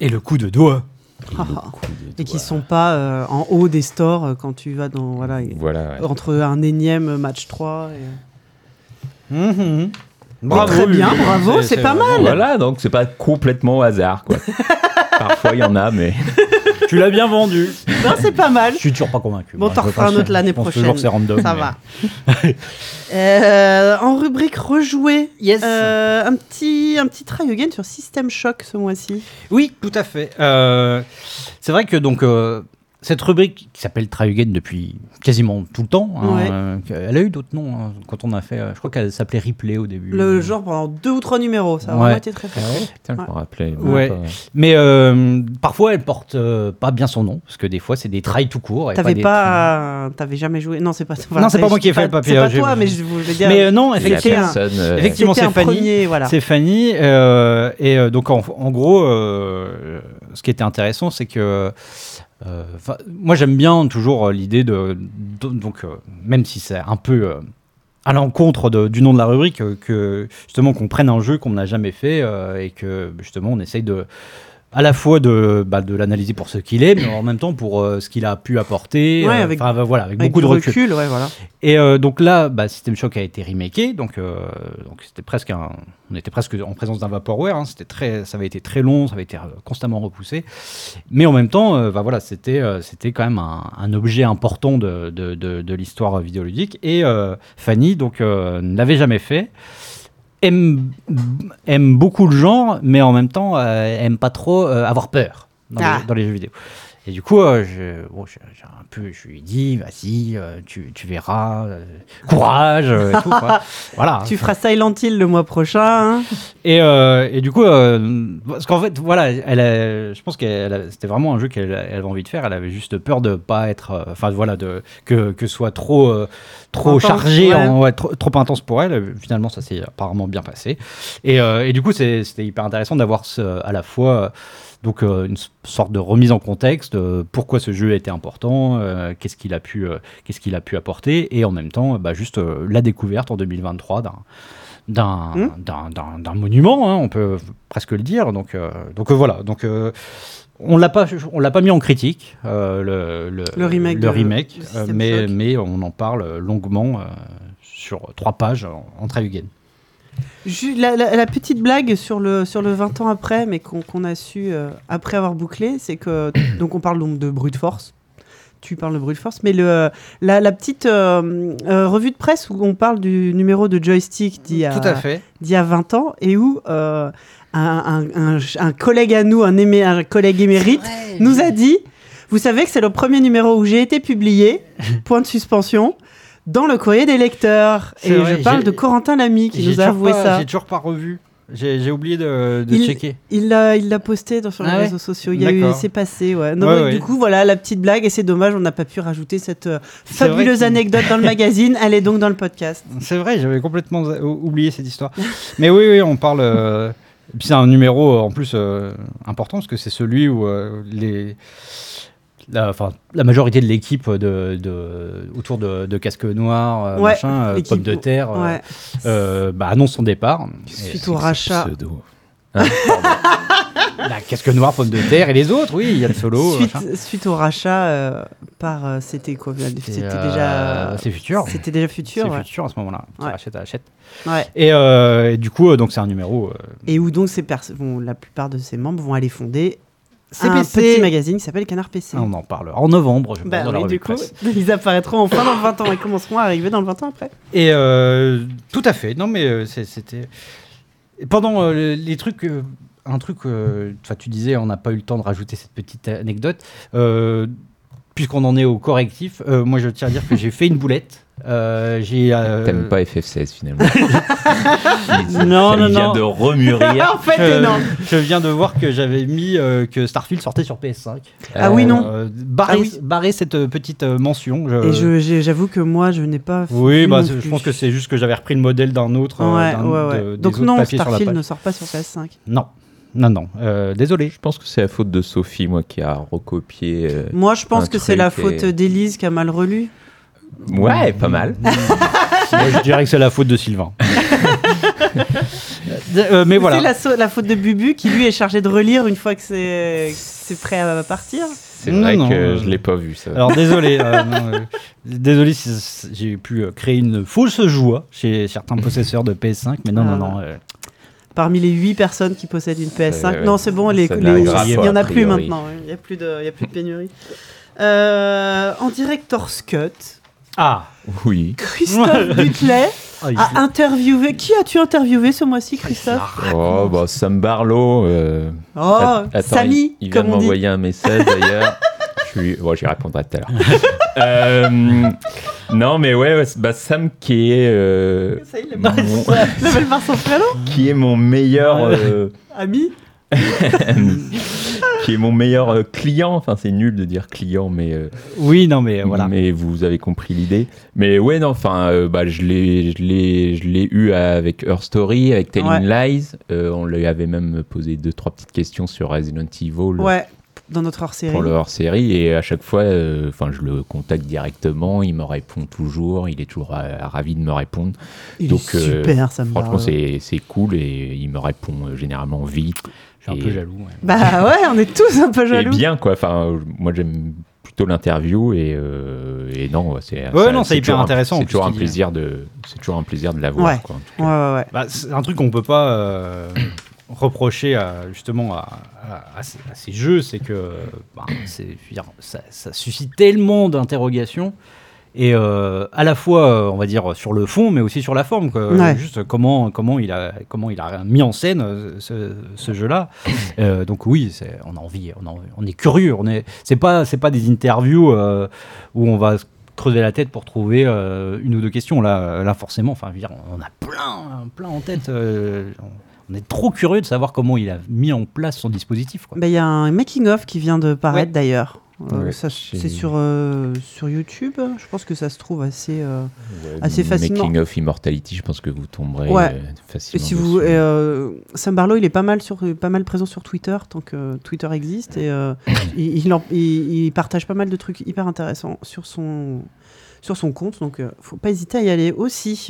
Et le coup de doigt. Et, Ah, ah. Et qui sont pas euh, en haut des stores euh, quand tu vas dans. Voilà, voilà. ouais. entre un énième match 3. et- Mhm. très bien, bravo, c'est pas vraiment- Voilà, donc c'est pas complètement au hasard quoi. [laughs] Parfois il y en a, mais tu l'as bien vendu. Non, c'est pas mal. Je suis toujours pas convaincu. Bon, t'en referas un autre l'année prochaine. toujours c'est random. Ça mais- va. [laughs] Euh, en rubrique rejouer, Yes. euh, un petit un petit try again sur System Shock ce mois-ci. Oui, tout à fait. Euh, c'est vrai que donc euh, cette rubrique qui s'appelle Try Again depuis quasiment tout le temps, hein, Ouais. euh, elle a eu d'autres noms hein, quand on a fait. euh, je crois qu'elle s'appelait Replay au début. Le genre pendant deux ou trois numéros, ça a Ouais. vraiment été très fort. Putain, je Ouais. me rappelais. Ouais. pas. Mais euh, parfois elle porte euh, pas bien son nom parce que des fois c'est des tries tout court. T'avais des pas, t'avais jamais joué. Non, c'est pas. Non, c'est pas moi qui ai fait le papier, C'est pas toi, mais je voulais dire. Mais euh, non, effectivement. c'est Fanny. premier, voilà. C'est Fanny. et donc, en, en gros, ce qui était intéressant, c'est que. Euh, moi, j'aime bien toujours euh, l'idée de, Donc, euh, même si c'est un peu. à l'encontre du nom de la rubrique, que justement qu'on prenne un jeu qu'on n'a jamais fait et que justement on essaye de à la fois de, bah, de l'analyser pour ce qu'il est, mais en même temps pour euh, ce qu'il a pu apporter. Ouais, euh, avec- enfin, voilà, avec, Avec beaucoup de recul. ouais, voilà. Et euh, donc là, bah, System Shock a été remaké, donc donc c'était presque un, on était presque en présence d'un vaporware. hein, c'était très, ça avait été très long, ça avait été constamment repoussé, mais en même temps, bah, voilà, c'était c'était quand même un, un objet important de, de, de, de l'histoire vidéoludique. Et Fanny donc l'avait jamais fait. Aime, aime beaucoup le genre, mais en même temps euh, aime pas trop euh, avoir peur dans, Ah. les, dans les jeux vidéo. Et du coup, euh, je, bon, je- j'ai un peu, je lui ai dit, vas-y, euh, tu, tu verras, euh, courage, et tout. quoi. [laughs] Voilà. Tu feras Silent Hill le mois prochain. hein. Et, et du coup, parce qu'en fait, voilà, elle a- je pense que c'était vraiment un jeu qu'elle elle avait envie de faire. Elle avait juste peur de pas être, enfin voilà, de que que ce soit trop trop Intense, chargé, en- ouais, trop, trop intense pour elle. Finalement, ça s'est apparemment bien passé. Et, et du coup, c'est- c'était hyper intéressant d'avoir ce- à la fois donc euh, une sorte de remise en contexte, euh, pourquoi ce jeu était important, euh, qu'est-ce qu'il a pu, qu'est-ce qu'il a pu apporter, et en même temps, bah, juste la découverte en 2023 d'un d'un d'un- d'un- d'un monument, hein, on peut presque le dire. Donc, euh, donc euh, voilà. Donc euh, on l'a pas, on l'a pas mis en critique le, le, Le remake le remake, mais on en parle longuement sur trois pages en, en. La, la- la petite blague sur le, sur le 20 ans après, mais qu'on a su euh, après avoir bouclé, c'est que. [coughs] Donc, on parle donc de brute force. Tu parles de brute force, mais le, la, la petite euh, euh, revue de presse où on parle du numéro de joystick d'il y y a 20 ans et où un, un- un- un collègue à nous, un collègue émérite, nous a dit Vous savez que c'est le premier numéro où j'ai été publié, [laughs] point de suspension, dans le courrier des lecteurs. Et vrai, je parle de Corentin Lamy qui nous a avoué pas- ça. J'ai toujours pas revu. J'ai oublié de, de Il- checker. Il l'a, il posté dans, sur les Ah ouais réseaux sociaux. Il y a eu, D'accord. c'est passé, ouais. Non, Ouais. Du coup, voilà la petite blague et c'est dommage, on n'a pas pu rajouter cette euh, fabuleuse anecdote dans le magazine. Elle est donc dans le podcast. [laughs] C'est vrai, j'avais complètement oublié cette histoire. Mais oui, oui, on parle. euh, et puis c'est un numéro en plus euh, important parce que c'est celui où euh, les. La, enfin, la majorité de l'équipe de, de- autour de, de Casque Noir, euh, Ouais, machin, euh, Pomme de Terre, euh, Ouais. bah, annonce son départ. Suite au rachat. Pseudo. [laughs] bah, Casque Noir, Pomme de Terre et les autres, oui, il y a le solo. Suite, suite au rachat euh, par. euh, c'était quoi C'était euh, déjà. C'est futur. C'était déjà futur. C'est ouais. futur à ce moment-là. Ouais. rachète, achète. Ouais. Et, et du coup, donc c'est un numéro. Et où donc ces bon, la plupart de ses membres vont aller fonder un CPC. petit magazine qui s'appelle Canard PC. on en parle en novembre, je pense, Bah dans la oui, revue du coup, presse. [laughs] ils apparaîtront enfin dans le 20 ans et commenceront à arriver dans le 20 ans après. Et euh, tout à fait. Non, mais euh, c'était. Pendant euh, le- les trucs. euh, un truc. euh, Enfin, tu disais, on n'a pas eu le temps de rajouter cette petite anecdote. Puisqu'on en est au correctif, euh, moi je tiens à dire que j'ai fait une boulette. Euh, j'ai. euh, T'aimes pas FF16 finalement. [laughs] Non, non, lui vient non. de remûrir. [laughs] en fait, je, énorme. je viens de voir que j'avais mis euh, que Starfield sortait sur PS5. Ah oui, non. Euh, barrer, Ah oui. barrer cette petite euh, mention. je- Et j'avoue que moi, je n'ai pas. Oui, bah, non je pense que c'est juste que j'avais repris le modèle d'un autre. Ouais, d'un- ouais, ouais. de- des Donc non, Starfield ne sort pas sur PS5. Non, non, non. euh, désolé. Je pense que c'est la faute de Sophie, moi, qui a recopié. euh, Moi, je pense que c'est la faute d'Élise qui a mal relu. Ouais, pas mal. [laughs] Moi, je dirais que c'est la faute de Sylvain. [laughs] Euh, mais voilà. C'est la, so- la faute de Bubu qui, lui, est chargé de relire une fois que c'est prêt à partir. C'est Non, vrai non, que euh, je l'ai pas vu ça. Alors désolé, euh, [laughs] non, euh, désolé si j'ai pu créer une fausse joie chez certains possesseurs de PS5, mais non, Ah. non, non. Parmi les 8 personnes qui possèdent une PS5. ouais. non, c'est bon, les, les- il n'y en a a plus maintenant. Il n'y a, plus de- il y a plus de pénurie. Euh, en director's cut, Ah, Oui. Christophe Butlet Ah, a interviewé. Qui as-tu interviewé ce mois-ci, Christophe Oh, bah, Sam Barlow. euh, Oh, att- attends, Samy, il, il vient de m'envoyer un message d'ailleurs. [laughs] Je lui... bon, j'y répondrai tout à l'heure. [laughs] Euh, non, mais ouais, ouais, bah, Sam qui est, euh, Ça y est, mon- [laughs] son prénom qui est mon meilleur. euh, Ami [laughs] qui est mon meilleur euh, client. Enfin, c'est nul de dire client, mais, euh, Oui, non, mais voilà. mais vous avez compris l'idée. Mais ouais, non, enfin, euh, bah, je l'ai, je l'ai, je l'ai eu avec Her Story, avec Telling Lies. On lui avait même posé deux, trois petites questions sur Resident Evil. Ouais, dans notre hors-série. Pour le hors-série et à chaque fois, euh, enfin, je le contacte directement, il me répond toujours, il est toujours euh, ravi de me répondre. Il Donc, est euh, super, ça me Franchement, c'est c'est cool et il me répond euh, généralement vite. Je suis un Et- peu jaloux. ouais. Bah ouais, on est tous un peu Et jaloux. bien, quoi. Enfin, moi, j'aime plutôt l'interview et, euh, et non, c'est Ouais, non, c'est hyper intéressant, C'est en toujours un plaisir de, c'est toujours un plaisir de l'avoir. Ouais. Ouais, ouais, ouais. Bah, c'est un truc qu'on peut pas euh, reprocher à, justement à, à- à ces, à ces jeux, c'est que bah, dire, ça, ça suscite tellement d'interrogations. Et euh, à la fois, on va dire, sur le fond, mais aussi sur la forme. quoi. Ouais. Juste comment, comment, il a, comment il a mis en scène euh, ce, ce jeu-là. Euh, donc oui, on a envie, on, a envie- on est curieux. On est, c'est pas, c'est pas des interviews euh, où on va se creuser la tête pour trouver une ou deux questions. Là, là forcément, enfin, on a plein, plein en tête. On est trop curieux de savoir comment il a mis en place son dispositif. Bah, Il y a un making-of qui vient de paraître Ouais. d'ailleurs. Euh, Ouais, c'est sur, euh, sur YouTube. Je pense que ça se trouve assez. euh, Ouais, Assez facilement. Making of Immortality, je pense que vous tomberez Ouais. euh, Et facilement. si vous, dessus. et, euh, Sam Barlow, il est pas mal sur, pas mal présent sur Twitter tant que Twitter existe et euh, il, il en- il- il partage pas mal de trucs hyper intéressants sur son, sur son compte. Donc, euh, faut pas hésiter à y aller aussi.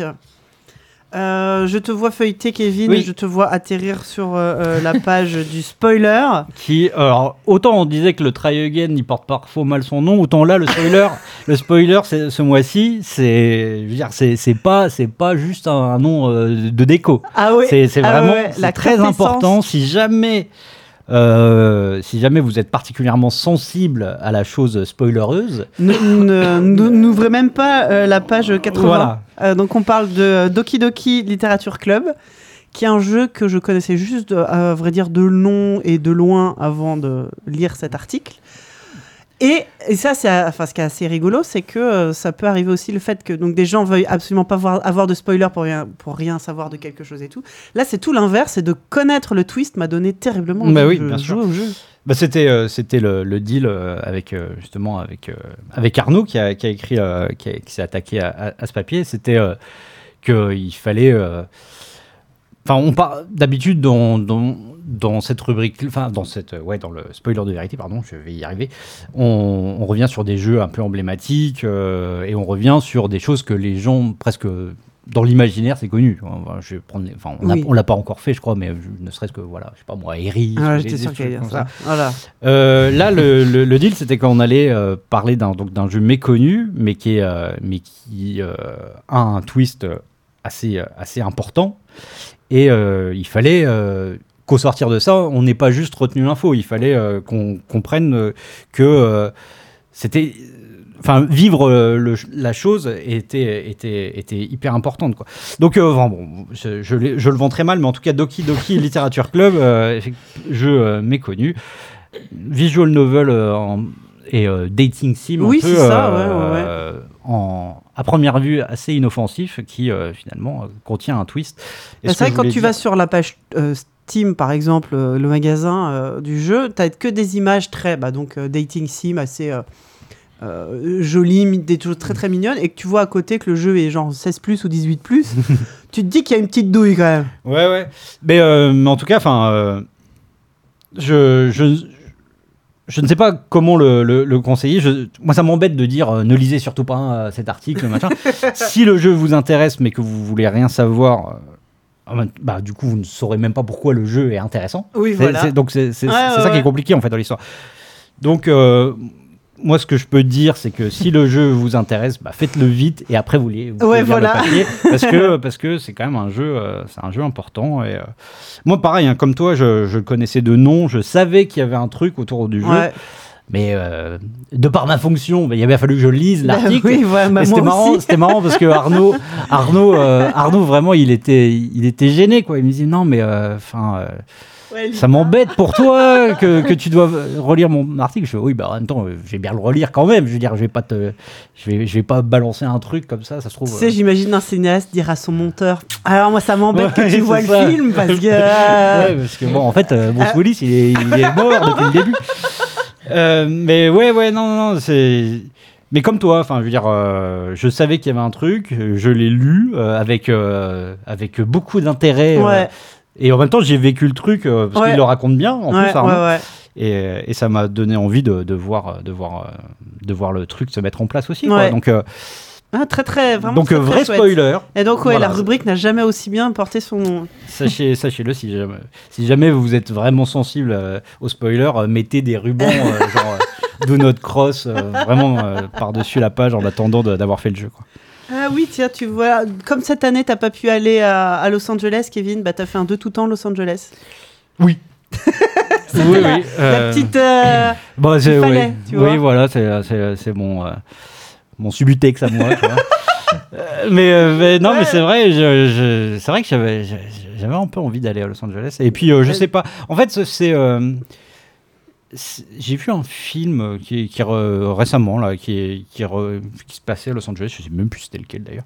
Euh, je te vois feuilleter, Kevin. Oui. Je te vois atterrir sur euh, euh, la page du spoiler. Qui, alors, autant on disait que le Try Again il porte parfois mal son nom, autant là le spoiler, [laughs] le spoiler ce mois-ci, c'est, je veux dire, c'est, pas, c'est pas juste un, un nom euh, de déco. Ah oui, C'est, Ah vraiment ouais, c'est la très important. Si jamais, euh, si jamais vous êtes particulièrement sensible à la chose spoilereuse, N'ouvrez même pas euh, la page 80. Voilà. Euh, donc on parle de Doki Doki Literature Club, qui est un jeu que je connaissais juste, de- à vrai dire, de nom et de loin avant de lire cet article. Et, et ça, c'est enfin, ce qui est assez rigolo, c'est que euh, ça peut arriver aussi le fait que donc, des gens veuillent absolument pas voir, avoir de spoiler pour rien, pour rien savoir de quelque chose et tout. Là, c'est tout l'inverse, c'est de connaître le twist m'a donné terriblement Bah envie oui, de bien sûr. au jeu. Bah, c'était euh, c'était le, le deal euh, avec euh, justement avec avec Arnaud qui a, qui a écrit qui, s'est attaqué à, à- à ce papier c'était euh, que il fallait enfin on parle d'habitude dans dans cette rubrique enfin dans cette ouais dans le spoiler de vérité pardon je vais y arriver on, on revient sur des jeux un peu emblématiques euh, et on revient sur des choses que les gens presque dans l'imaginaire, c'est connu. Enfin, Je vais prendre, les- enfin, on Oui. on l'a pas encore fait, je crois, mais je- ne serait-ce que voilà, je sais pas moi, Eric. Ah, J'étais sûr qu'il ça. Voilà. euh, là, le, le- le deal, c'était qu'on allait euh, parler d'un donc d'un jeu méconnu, mais qui est, euh, mais qui euh, a un twist euh, assez euh, assez important. Et euh, il fallait euh, qu'au sortir de ça, on n'ait pas juste retenu l'info. Il fallait euh, qu'on comprenne euh, que euh, c'était Enfin, vivre le- la chose était, était, était hyper importante. Quoi. Donc, enfin, bon, je, je, l'ai- je le vends très mal, mais en tout cas, Doki Doki [laughs] Literature Club, jeu méconnu. Visual novel en- et dating sim. Oui, c'est ça, ouais, ouais, ouais. En, à première vue, assez inoffensif, qui euh, finalement contient un twist. Bah, ce c'est vrai je que quand tu vas sur la page euh, Steam, par exemple, euh, le magasin euh, du jeu, t'as que des images très, bah, donc euh, dating sim assez euh, jolies, mi- des choses très très mignonnes, et que tu vois à côté que le jeu est genre 16 plus ou 18 plus, [laughs] tu te dis qu'il y a une petite douille quand même. Ouais, ouais. Mais, euh, mais en tout cas, enfin, euh, je, je, je ne sais pas comment le, le- le conseiller. Je- moi, ça m'embête de dire ne lisez surtout pas cet article, machin. [laughs] si le jeu vous intéresse, mais que vous voulez rien savoir. Ah bah, du coup, vous ne saurez même pas pourquoi le jeu est intéressant. Oui, C'est- voilà. c'est- donc, c'est c'est- Ouais, ça qui est compliqué, en fait, dans l'histoire. Donc, euh, moi, ce que je peux dire, c'est que si le jeu vous intéresse, bah, faites-le vite et après vous, les, vous Ouais, le voilà. papier, [laughs] parce que parce que c'est quand même un jeu, euh, c'est un jeu important. Et euh, moi, pareil, hein, comme toi, je, je connaissais de nom, je savais qu'il y avait un truc autour du jeu. Mais euh, de par ma fonction, bah, il avait fallu que je lise Bah l'article. oui, ouais, c'était marrant, aussi. c'était marrant parce que Arnaud, [laughs] Arnaud, euh, Arnaud vraiment, il était, il était gêné quoi. Il me disait non mais, enfin, euh, Ouais, ça m'embête pour toi [laughs] que, que tu dois relire mon article. Je fais oui, bah en même temps, je vais bien le relire quand même. Je veux dire, je vais pas te, je vais, je vais pas balancer un truc comme ça. Ça se trouve. Tu sais, j'imagine un cinéaste dire à son monteur Alors, moi, ça m'embête Ouais, que tu vois le film parce que. [laughs] parce que bon, en fait, Bruce Willis, il est, il est mort depuis le début. Euh, mais ouais, ouais, non, non, c'est. Mais comme toi, enfin, je veux dire, euh, je savais qu'il y avait un truc, je l'ai lu euh, avec euh, avec beaucoup d'intérêt. euh, Ouais, et en même temps, j'ai vécu le truc euh, parce Ouais. qu'il le raconte bien. En ouais, plus, Arnaud. Et, et ça m'a donné envie de, de voir de voir de voir le truc se mettre en place aussi. quoi. Donc Ah, très, très, vraiment. donc très, euh, très vrai chouette. spoiler. Et donc, ouais, Voilà. la rubrique n'a jamais aussi bien porté son nom. Sachez, [laughs] sachez-le, si jamais, si jamais vous êtes vraiment sensible euh, aux spoilers, euh, mettez des rubans, euh, [laughs] genre Do Not Cross, vraiment par-dessus la page en attendant de- d'avoir fait le jeu. Quoi. Ah oui, tiens, tu vois, comme cette année, t'as pas pu aller à, à Los Angeles, Kevin, bah t'as fait un deux tout temps Los Angeles. Oui. [laughs] oui, la, oui. La petite. [clears throat] bah, c'est- fallait, oui, tu oui, vois. voilà, c'est- c'est mon, subutex à moi. tu vois. [laughs] Euh, mais, euh, mais non, mais c'est vrai, je, je- c'est vrai que j'avais un peu envie d'aller à Los Angeles. Et puis, euh, je sais pas. En fait, c'est- euh, j'ai vu un film qui, qui re- récemment là, qui, est- qui, re- qui se passait à Los Angeles. Je sais même plus c'était lequel d'ailleurs.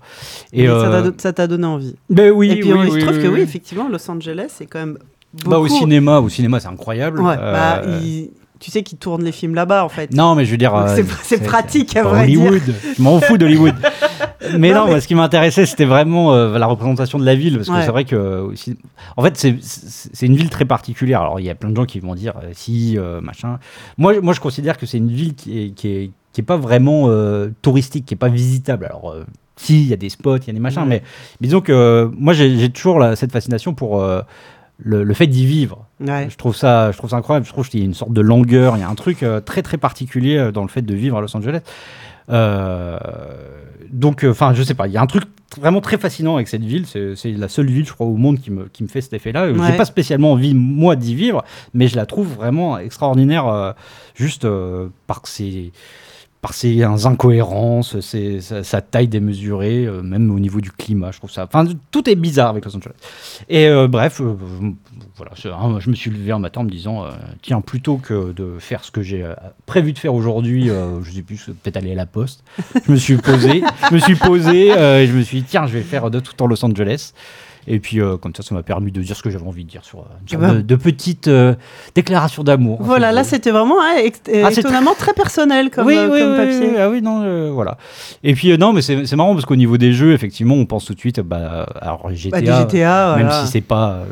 Et ça euh, t'a- ça t'a donné envie. ben oui, Et puis, oui, il oui, se trouve oui, que oui, oui. effectivement, Los Angeles, c'est quand même. Bah, au cinéma, au cinéma, c'est incroyable. Ouais, Euh, bah, il- tu sais qu'ils tournent les films là-bas, en fait. Non, mais je veux dire. Euh, c'est- pratique, à vrai dire. Hollywood. Je m'en fous d'Hollywood. [laughs] mais Non, non, mais- moi, ce qui m'intéressait, c'était vraiment euh, la représentation de la ville. Parce que Ouais. c'est vrai que. euh, aussi- En fait, c'est- une ville très particulière. Alors, il y a plein de gens qui vont dire euh, si, machin. Moi, moi, je considère que c'est une ville qui est, qui est, qui est pas vraiment touristique, qui est pas visitable. Alors. si, il y a des spots, il y a des machins, Ouais. mais disons que moi j'ai toujours cette fascination pour le, le fait d'y vivre. Ouais. Je trouve ça, je trouve ça incroyable. Je trouve qu'il y a une sorte de langueur. Il y a un truc euh, très très particulier euh, dans le fait de vivre à Los Angeles. Euh, donc, enfin, je sais pas. Il y a un truc vraiment très fascinant avec cette ville. C'est c'est la seule ville, je crois, au monde qui me, qui me fait cet effet-là. Ouais. J'ai pas spécialement envie moi d'y vivre, mais je la trouve vraiment extraordinaire, euh, juste euh, par ses par ses incohérences, sa, taille démesurée, euh, même au niveau du climat, je trouve ça. Enfin, tout est bizarre avec Los Angeles. Et euh, bref, euh, voilà, hein, je me suis levé un matin en me disant, tiens, plutôt que de faire ce que j'ai prévu de faire aujourd'hui, je sais plus, peut-être aller à la poste, je me suis posé, je me suis posé, et je me suis dit, tiens, je vais faire de tout en Los Angeles. Et puis, euh, comme ça, ça m'a permis de dire ce que j'avais envie de dire sur euh, une sorte Eh ben. de, de petite euh, déclaration d'amour. Voilà, là, c'était vraiment hein, ex- Ah, étonnamment très personnel comme, euh, comme papier. oui, ah oui, non, euh, voilà. Et puis, euh, non, mais c'est marrant parce qu'au niveau des jeux, effectivement, on pense tout de suite, bah, alors GTA, Bah, GTA, même voilà. si c'est pas, euh,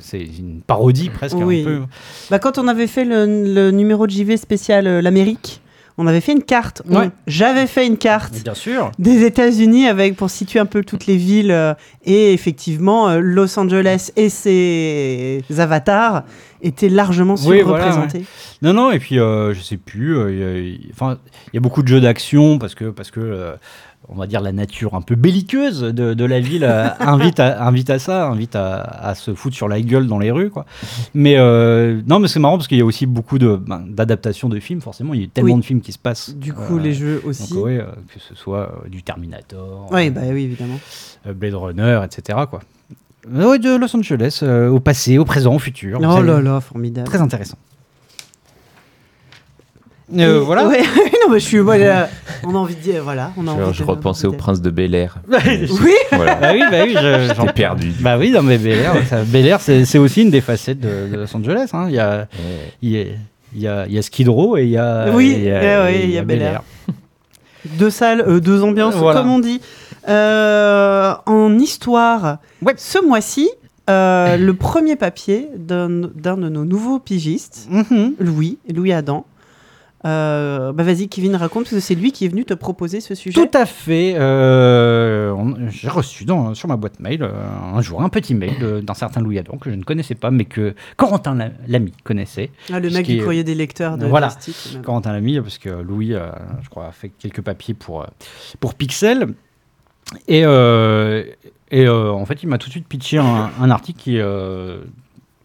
c'est une parodie presque Oui. un peu. Bah, quand on avait fait le, le numéro de JV spécial euh, l'Amérique, on avait fait une carte. On-. J'avais fait une carte Bien sûr. des États-Unis avec pour situer un peu toutes les villes euh, et effectivement euh, Los Angeles et ses avatars étaient largement Oui, voilà, surreprésentés. Non, non, et puis euh, je sais plus. euh, il y a- il- Enfin, il y a beaucoup de jeux d'action parce que, parce que on va dire la nature un peu belliqueuse de, de la ville euh, [laughs] invite, à, invite à ça, invite à, à se foutre sur la gueule dans les rues, quoi. Mais euh, non, mais c'est marrant parce qu'il y a aussi beaucoup de ben, d'adaptations de films. Forcément, il y a tellement Oui. de films qui se passent. Du coup, euh, les jeux donc, aussi. ouais, euh, que ce soit euh, du Terminator, Oui, euh, bah oui, évidemment. euh, Blade Runner, etc. Quoi. Euh, ouais, de Los Angeles, euh, au passé, au présent, au futur. Oh là là, formidable. Très intéressant. Euh, Et- voilà. ouais, [laughs] non, mais je suis. on a envie de dire. Voilà, on a Je, envie je de- repensais au prince de Bel Air. [laughs] Oui, Voilà. Bah oui, bah oui, je- j'en J'étais perdu. Bah oui, non mais Bel Air, ça- Bel Air, c'est c'est aussi une des facettes de, de Los Angeles. hein. Il y a, Ouais. il y a, il y a, il y a Skid Row et il y a, Oui, il y a, ouais, ouais, et il y a Bel Air. Deux salles, euh, deux ambiances, Voilà. comme on dit. Euh, en histoire, Ouais. ce mois-ci, euh, le premier papier d'un de nos nouveaux pigistes, Mhm. Louis, Louis Adam, Euh, bah vas-y, Kevin, raconte, parce que c'est lui qui est venu te proposer ce sujet. Tout à fait. euh, J'ai reçu dans- sur ma boîte mail euh, un jour un petit mail d'un certain Louis Adam que je ne connaissais pas, mais que Corentin la- l'ami connaissait. Ah, le mec du courrier des lecteurs de Voilà. Plastique. Corentin l'ami, parce que Louis, je crois, a fait quelques papiers pour, pour Pixel. Et, et en fait, il m'a tout de suite pitché un, un article qui,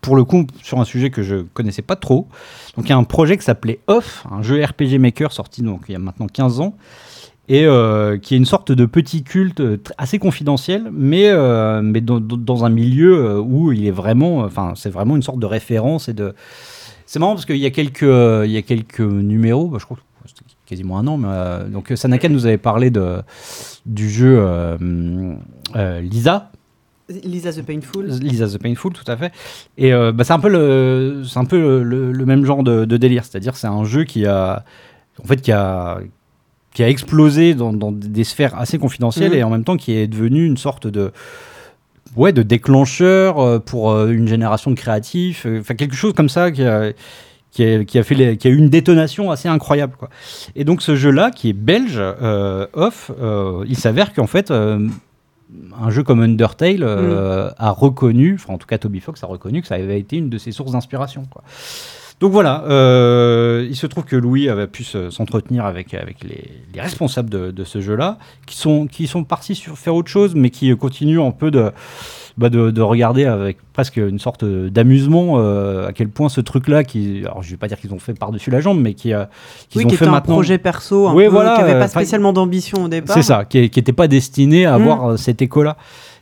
pour le coup, sur un sujet que je connaissais pas trop. Donc, il y a un projet qui s'appelait Off, un jeu RPG Maker sorti donc, il y a maintenant 15 ans. Et euh, qui est une sorte de petit culte euh, assez confidentiel, mais, euh, mais dans, un milieu où il est vraiment, enfin, c'est vraiment une sorte de référence et de. C'est marrant parce qu'il y a quelques, il y a quelques numéros, bah, je crois quasiment un an, donc Sanaka nous avait parlé de, du jeu Lisa, Lisa the Painful. Lisa the Painful, tout à fait. Et euh, bah, c'est un peu le, c'est un peu le, le- le même genre de, de délire, c'est-à-dire c'est un jeu qui a, en fait, qui a, qui a explosé dans, dans des sphères assez confidentielles Mhm. et en même temps qui est devenu une sorte de ouais, de déclencheur euh, pour euh, une génération de créatifs, enfin quelque chose comme ça qui a, qui a, qui a fait les- qui a eu une détonation assez incroyable quoi. Et donc ce jeu-là qui est belge, euh, off, euh, il s'avère qu'en fait euh, un jeu comme Undertale euh, a reconnu, enfin en tout cas Toby Fox a reconnu que ça avait été une de ses sources d'inspiration. Donc voilà, euh, il se trouve que Louis avait pu se- s'entretenir avec, avec les, les responsables de, de ce jeu-là, qui sont, qui sont partis sur faire autre chose, mais qui continuent un peu de, bah, de, de regarder avec presque une sorte d'amusement euh, à quel point ce truc-là, qui, alors je vais pas dire qu'ils ont fait par-dessus la jambe, mais qui, euh, qu'ils Oui, ont qui fait était un maintenant. projet perso, un Oui, peu, voilà, qui n'avait euh, pas enfin, spécialement d'ambition au départ. C'est ça, qui n'était pas destiné à Mm. avoir euh, cet écho-là.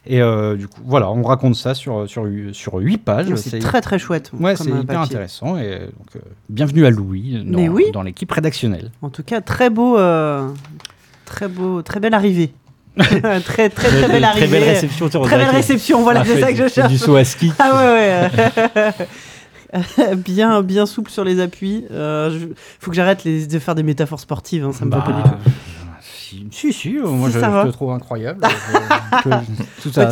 Et euh, du coup, voilà, on raconte ça sur, sur, sur 8 pages. C'est très très chouette. Ouais, c'est un hyper papier. intéressant. Et donc, euh, bienvenue à Louis dans, Mais oui. dans l'équipe rédactionnelle. En tout cas, très beau, euh, très beau, très belle arrivée. [laughs] très très très belle arrivée. Très belle réception. Très belle réception, voilà, c'est ça que je cherche. Du saut à ski. Ah ouais, ouais. [laughs] bien, bien souple sur les appuis. Euh, je- faut que j'arrête de faire des métaphores sportives, hein, ça me va Bah, pas du tout. Si, si, si, euh, moi je, te trouve incroyable. Bah,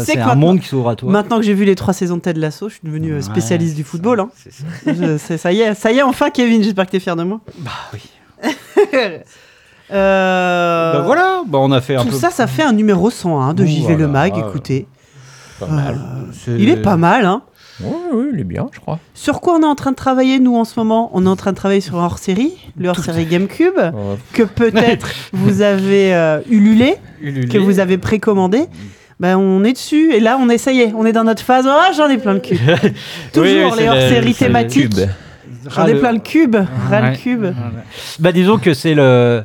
c'est un monde qui s'ouvre à toi. Maintenant que j'ai vu les trois saisons de Ted Lasso, je suis devenu euh, spécialiste du football. ça, hein. ça y est, ça y est, enfin, Kevin, j'espère que t'es fier de moi. Bah oui. [laughs] Euh, Bah voilà, bah, on a fait un Tout peu. ça, ça fait un numéro 101 de Bon, JV Le. Mag. Écoutez, Pas mal. C'est- il est pas mal. Hein. Ouais, ouais, il est bien, je crois. Sur quoi on est en train de travailler, nous, en ce moment? On est en train de travailler sur un hors-série, le hors-série GameCube, Oh, que peut-être [laughs] vous avez euh, ululé, Ululé. que vous avez précommandé. Ben, on est dessus, et là, on est, ça y est, on est dans notre phase. Oh, j'en ai plein le cul. [laughs] Toujours Oui, oui, les le- hors-séries thématiques. J'en ai plein le cube. Ras le Ouais. cube. Ouais. Bah disons que c'est le.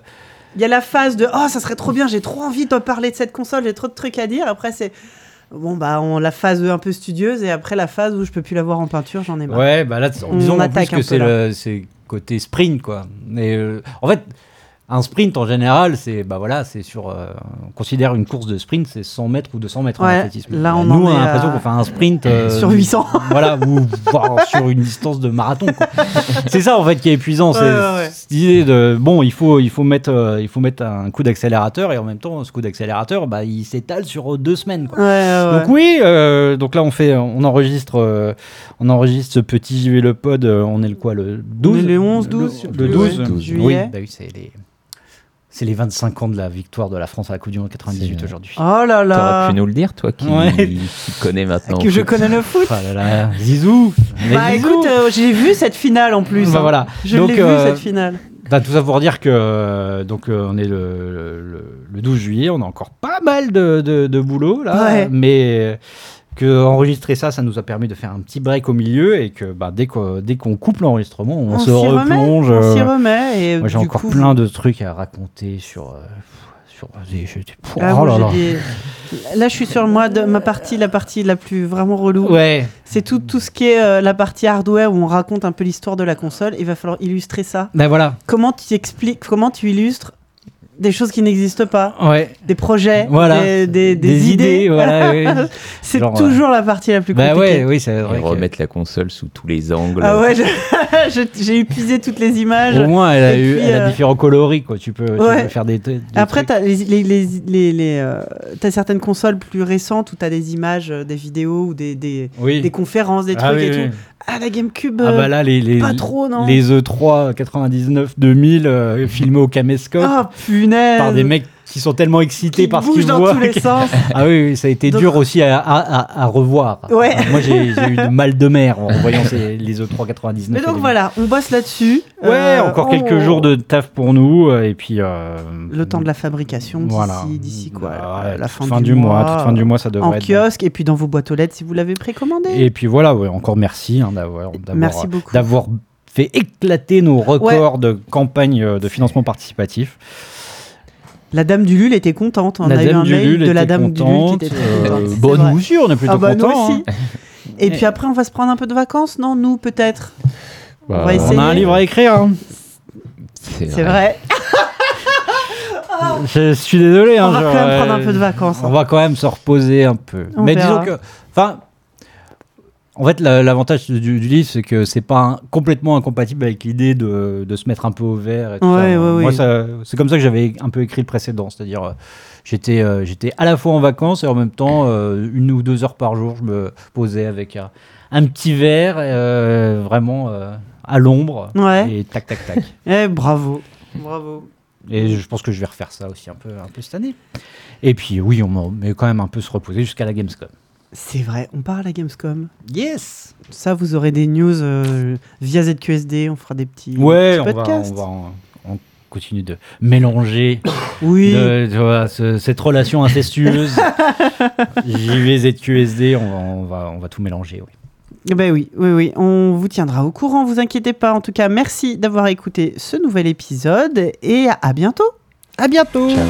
Il y a la phase de Oh, ça serait trop bien, j'ai trop envie de parler de cette console, j'ai trop de trucs à dire. Après, c'est. Bon, bah, on, la phase un peu studieuse, et après, la phase où je peux plus la voir en peinture, j'en ai marre. Ouais, bah là, On disons en attaque plus un que le c'est côté sprint quoi. Mais euh, en fait, un sprint en général, c'est bah voilà, c'est sur euh, on considère une course de sprint, c'est 100 mètres ou 200 mètres en Ouais, athlétisme. là, on Nous, en on a l'impression qu'on fait un sprint euh, [laughs] Sur 800. [laughs] voilà, ou voire sur une distance de marathon. quoi. [laughs] c'est ça en fait qui est épuisant, c'est Ouais, ouais, ouais. cette idée de bon, il faut il faut mettre euh, il faut mettre un coup d'accélérateur et en même temps ce coup d'accélérateur, bah il s'étale sur deux semaines. Quoi. Ouais, ouais, ouais. Donc oui, euh, donc là on fait, on enregistre, euh, on enregistre ce petit JV le pod. euh, on est le quoi le 12 On est le 11, 12, je sais le, plus, 12, ouais, Oui, juillet. bah oui, c'est les, c'est les 25 ans de la victoire de la France à la Coupe du Monde 98 C'est- aujourd'hui. Oh là T'aurais là. pu nous le dire, toi qui, Ouais. qui connais maintenant. Que je foot. connais le foot. Ah là là, Zizou. mais Bah Zizou. écoute, euh, j'ai vu cette finale en plus. Bah hein. voilà. Je l'ai vu euh, cette finale. Bah, tout ça pour dire que euh, donc euh, on est le, le, le- le 12 juillet, on a encore pas mal de, de, de boulot là, Ouais. mais euh, que enregistrer ça, ça nous a permis de faire un petit break au milieu et que bah, dès qu'on dès qu'on coupe l'enregistrement, on, se remet, replonge. On s'y euh, remet. Et moi j'ai encore coup, plein de trucs à raconter sur euh, sur des, oh Ah, là là. des- Là, je suis sur moi de ma partie, la partie la plus vraiment relou. Ouais, C'est tout, tout ce qui est euh, la partie hardware où on raconte un peu l'histoire de la console. Il va falloir illustrer ça. ben voilà, Comment tu expliques, comment tu illustres des choses qui n'existent pas, ouais. des projets, Voilà. des, des- des Des idées. idées, [laughs] voilà, oui. C'est toujours la partie la plus Bah compliquée. ouais, oui, c'est vrai. Et que- remettre la console sous tous les angles. Ah ouais, [laughs] j'ai épuisé toutes les images. Au moins, elle a, eu, puis, elle a euh, différents coloris, quoi. Tu peux, tu Ouais. peux faire des. des Après, t'as les, les, les, les- les, euh, t'as certaines consoles plus récentes où t'as des images, euh, des vidéos ou des, des, oui. des conférences, des Ah trucs oui, et oui. tout. Ah, la GameCube. Ah euh, bah là, les, les, pas trop, non les E E3 99 2000 euh, filmés au caméscope Ah, punaise. par des mecs qui sont tellement excités qui par ce qu'ils dans voient. tous les [laughs] sens. Ah oui, oui, ça a été Donc- dur aussi à, à- à- à revoir. Ouais. Euh, Moi, j'ai eu de mal de mer en voyant ces- les E E3 99. Mais donc voilà, on bosse là-dessus. Ouais, Euh, encore on- quelques jours de taf pour nous euh, et puis. euh, Le temps de la fabrication d'ici, Voilà. quoi la- ouais, La toute fin, du, mois. toute fin du mois, ça devrait En être. kiosque et puis dans vos boîtes aux lettres si vous l'avez précommandé. Et puis voilà, ouais, encore merci hein, d'avoir d'avoir- Merci beaucoup. d'avoir fait éclater nos records de campagne de financement participatif. La dame du Lul était contente. On la a eu un mail de la dame du Lul contente. qui était euh, contente. c'est bon, vrai. nous aussi, on est plutôt Ah bah nous contents. aussi. hein. Et puis après, on va se prendre un peu de vacances, non Nous, peut-être? Bah, va essayer. On a un livre à écrire. hein. C'est vrai. [laughs] Je suis désolé. On hein, va genre, quand même euh, prendre un peu de vacances. On hein. va quand même se reposer un peu. On Mais verra. disons que, enfin, en fait, la- l'avantage du, du livre, c'est que c'est pas un- complètement incompatible avec l'idée de, de se mettre un peu au vert. Et tout Ouais, ça. ouais, Moi, ça- c'est comme ça que j'avais un peu écrit le précédent, c'est-à-dire. euh, J'étais, euh, j'étais à la fois en vacances et en même temps, euh, une ou deux heures par jour, je me posais avec un, un petit verre, vraiment à l'ombre, Ouais. et tac, tac, tac. [laughs] Eh, bravo. Bravo. Et je pense que je vais refaire ça aussi un peu, un peu cette année. Et puis oui, on mais quand même un peu se reposer jusqu'à la Gamescom. C'est vrai, on part à la Gamescom. Yes Ça, vous aurez des news euh, via ZQSD. On fera des petits, Ouais, petits on va, on podcasts. va on continue de mélanger [coughs] Oui. de- tu vois, ce- cette relation incestueuse. [laughs] JV, ZQSD, on va, on, va, on va tout mélanger. oui. Ben oui, oui, oui, on vous tiendra au courant, vous inquiétez pas. En tout cas, merci d'avoir écouté ce nouvel épisode et à bientôt. À bientôt Ciao.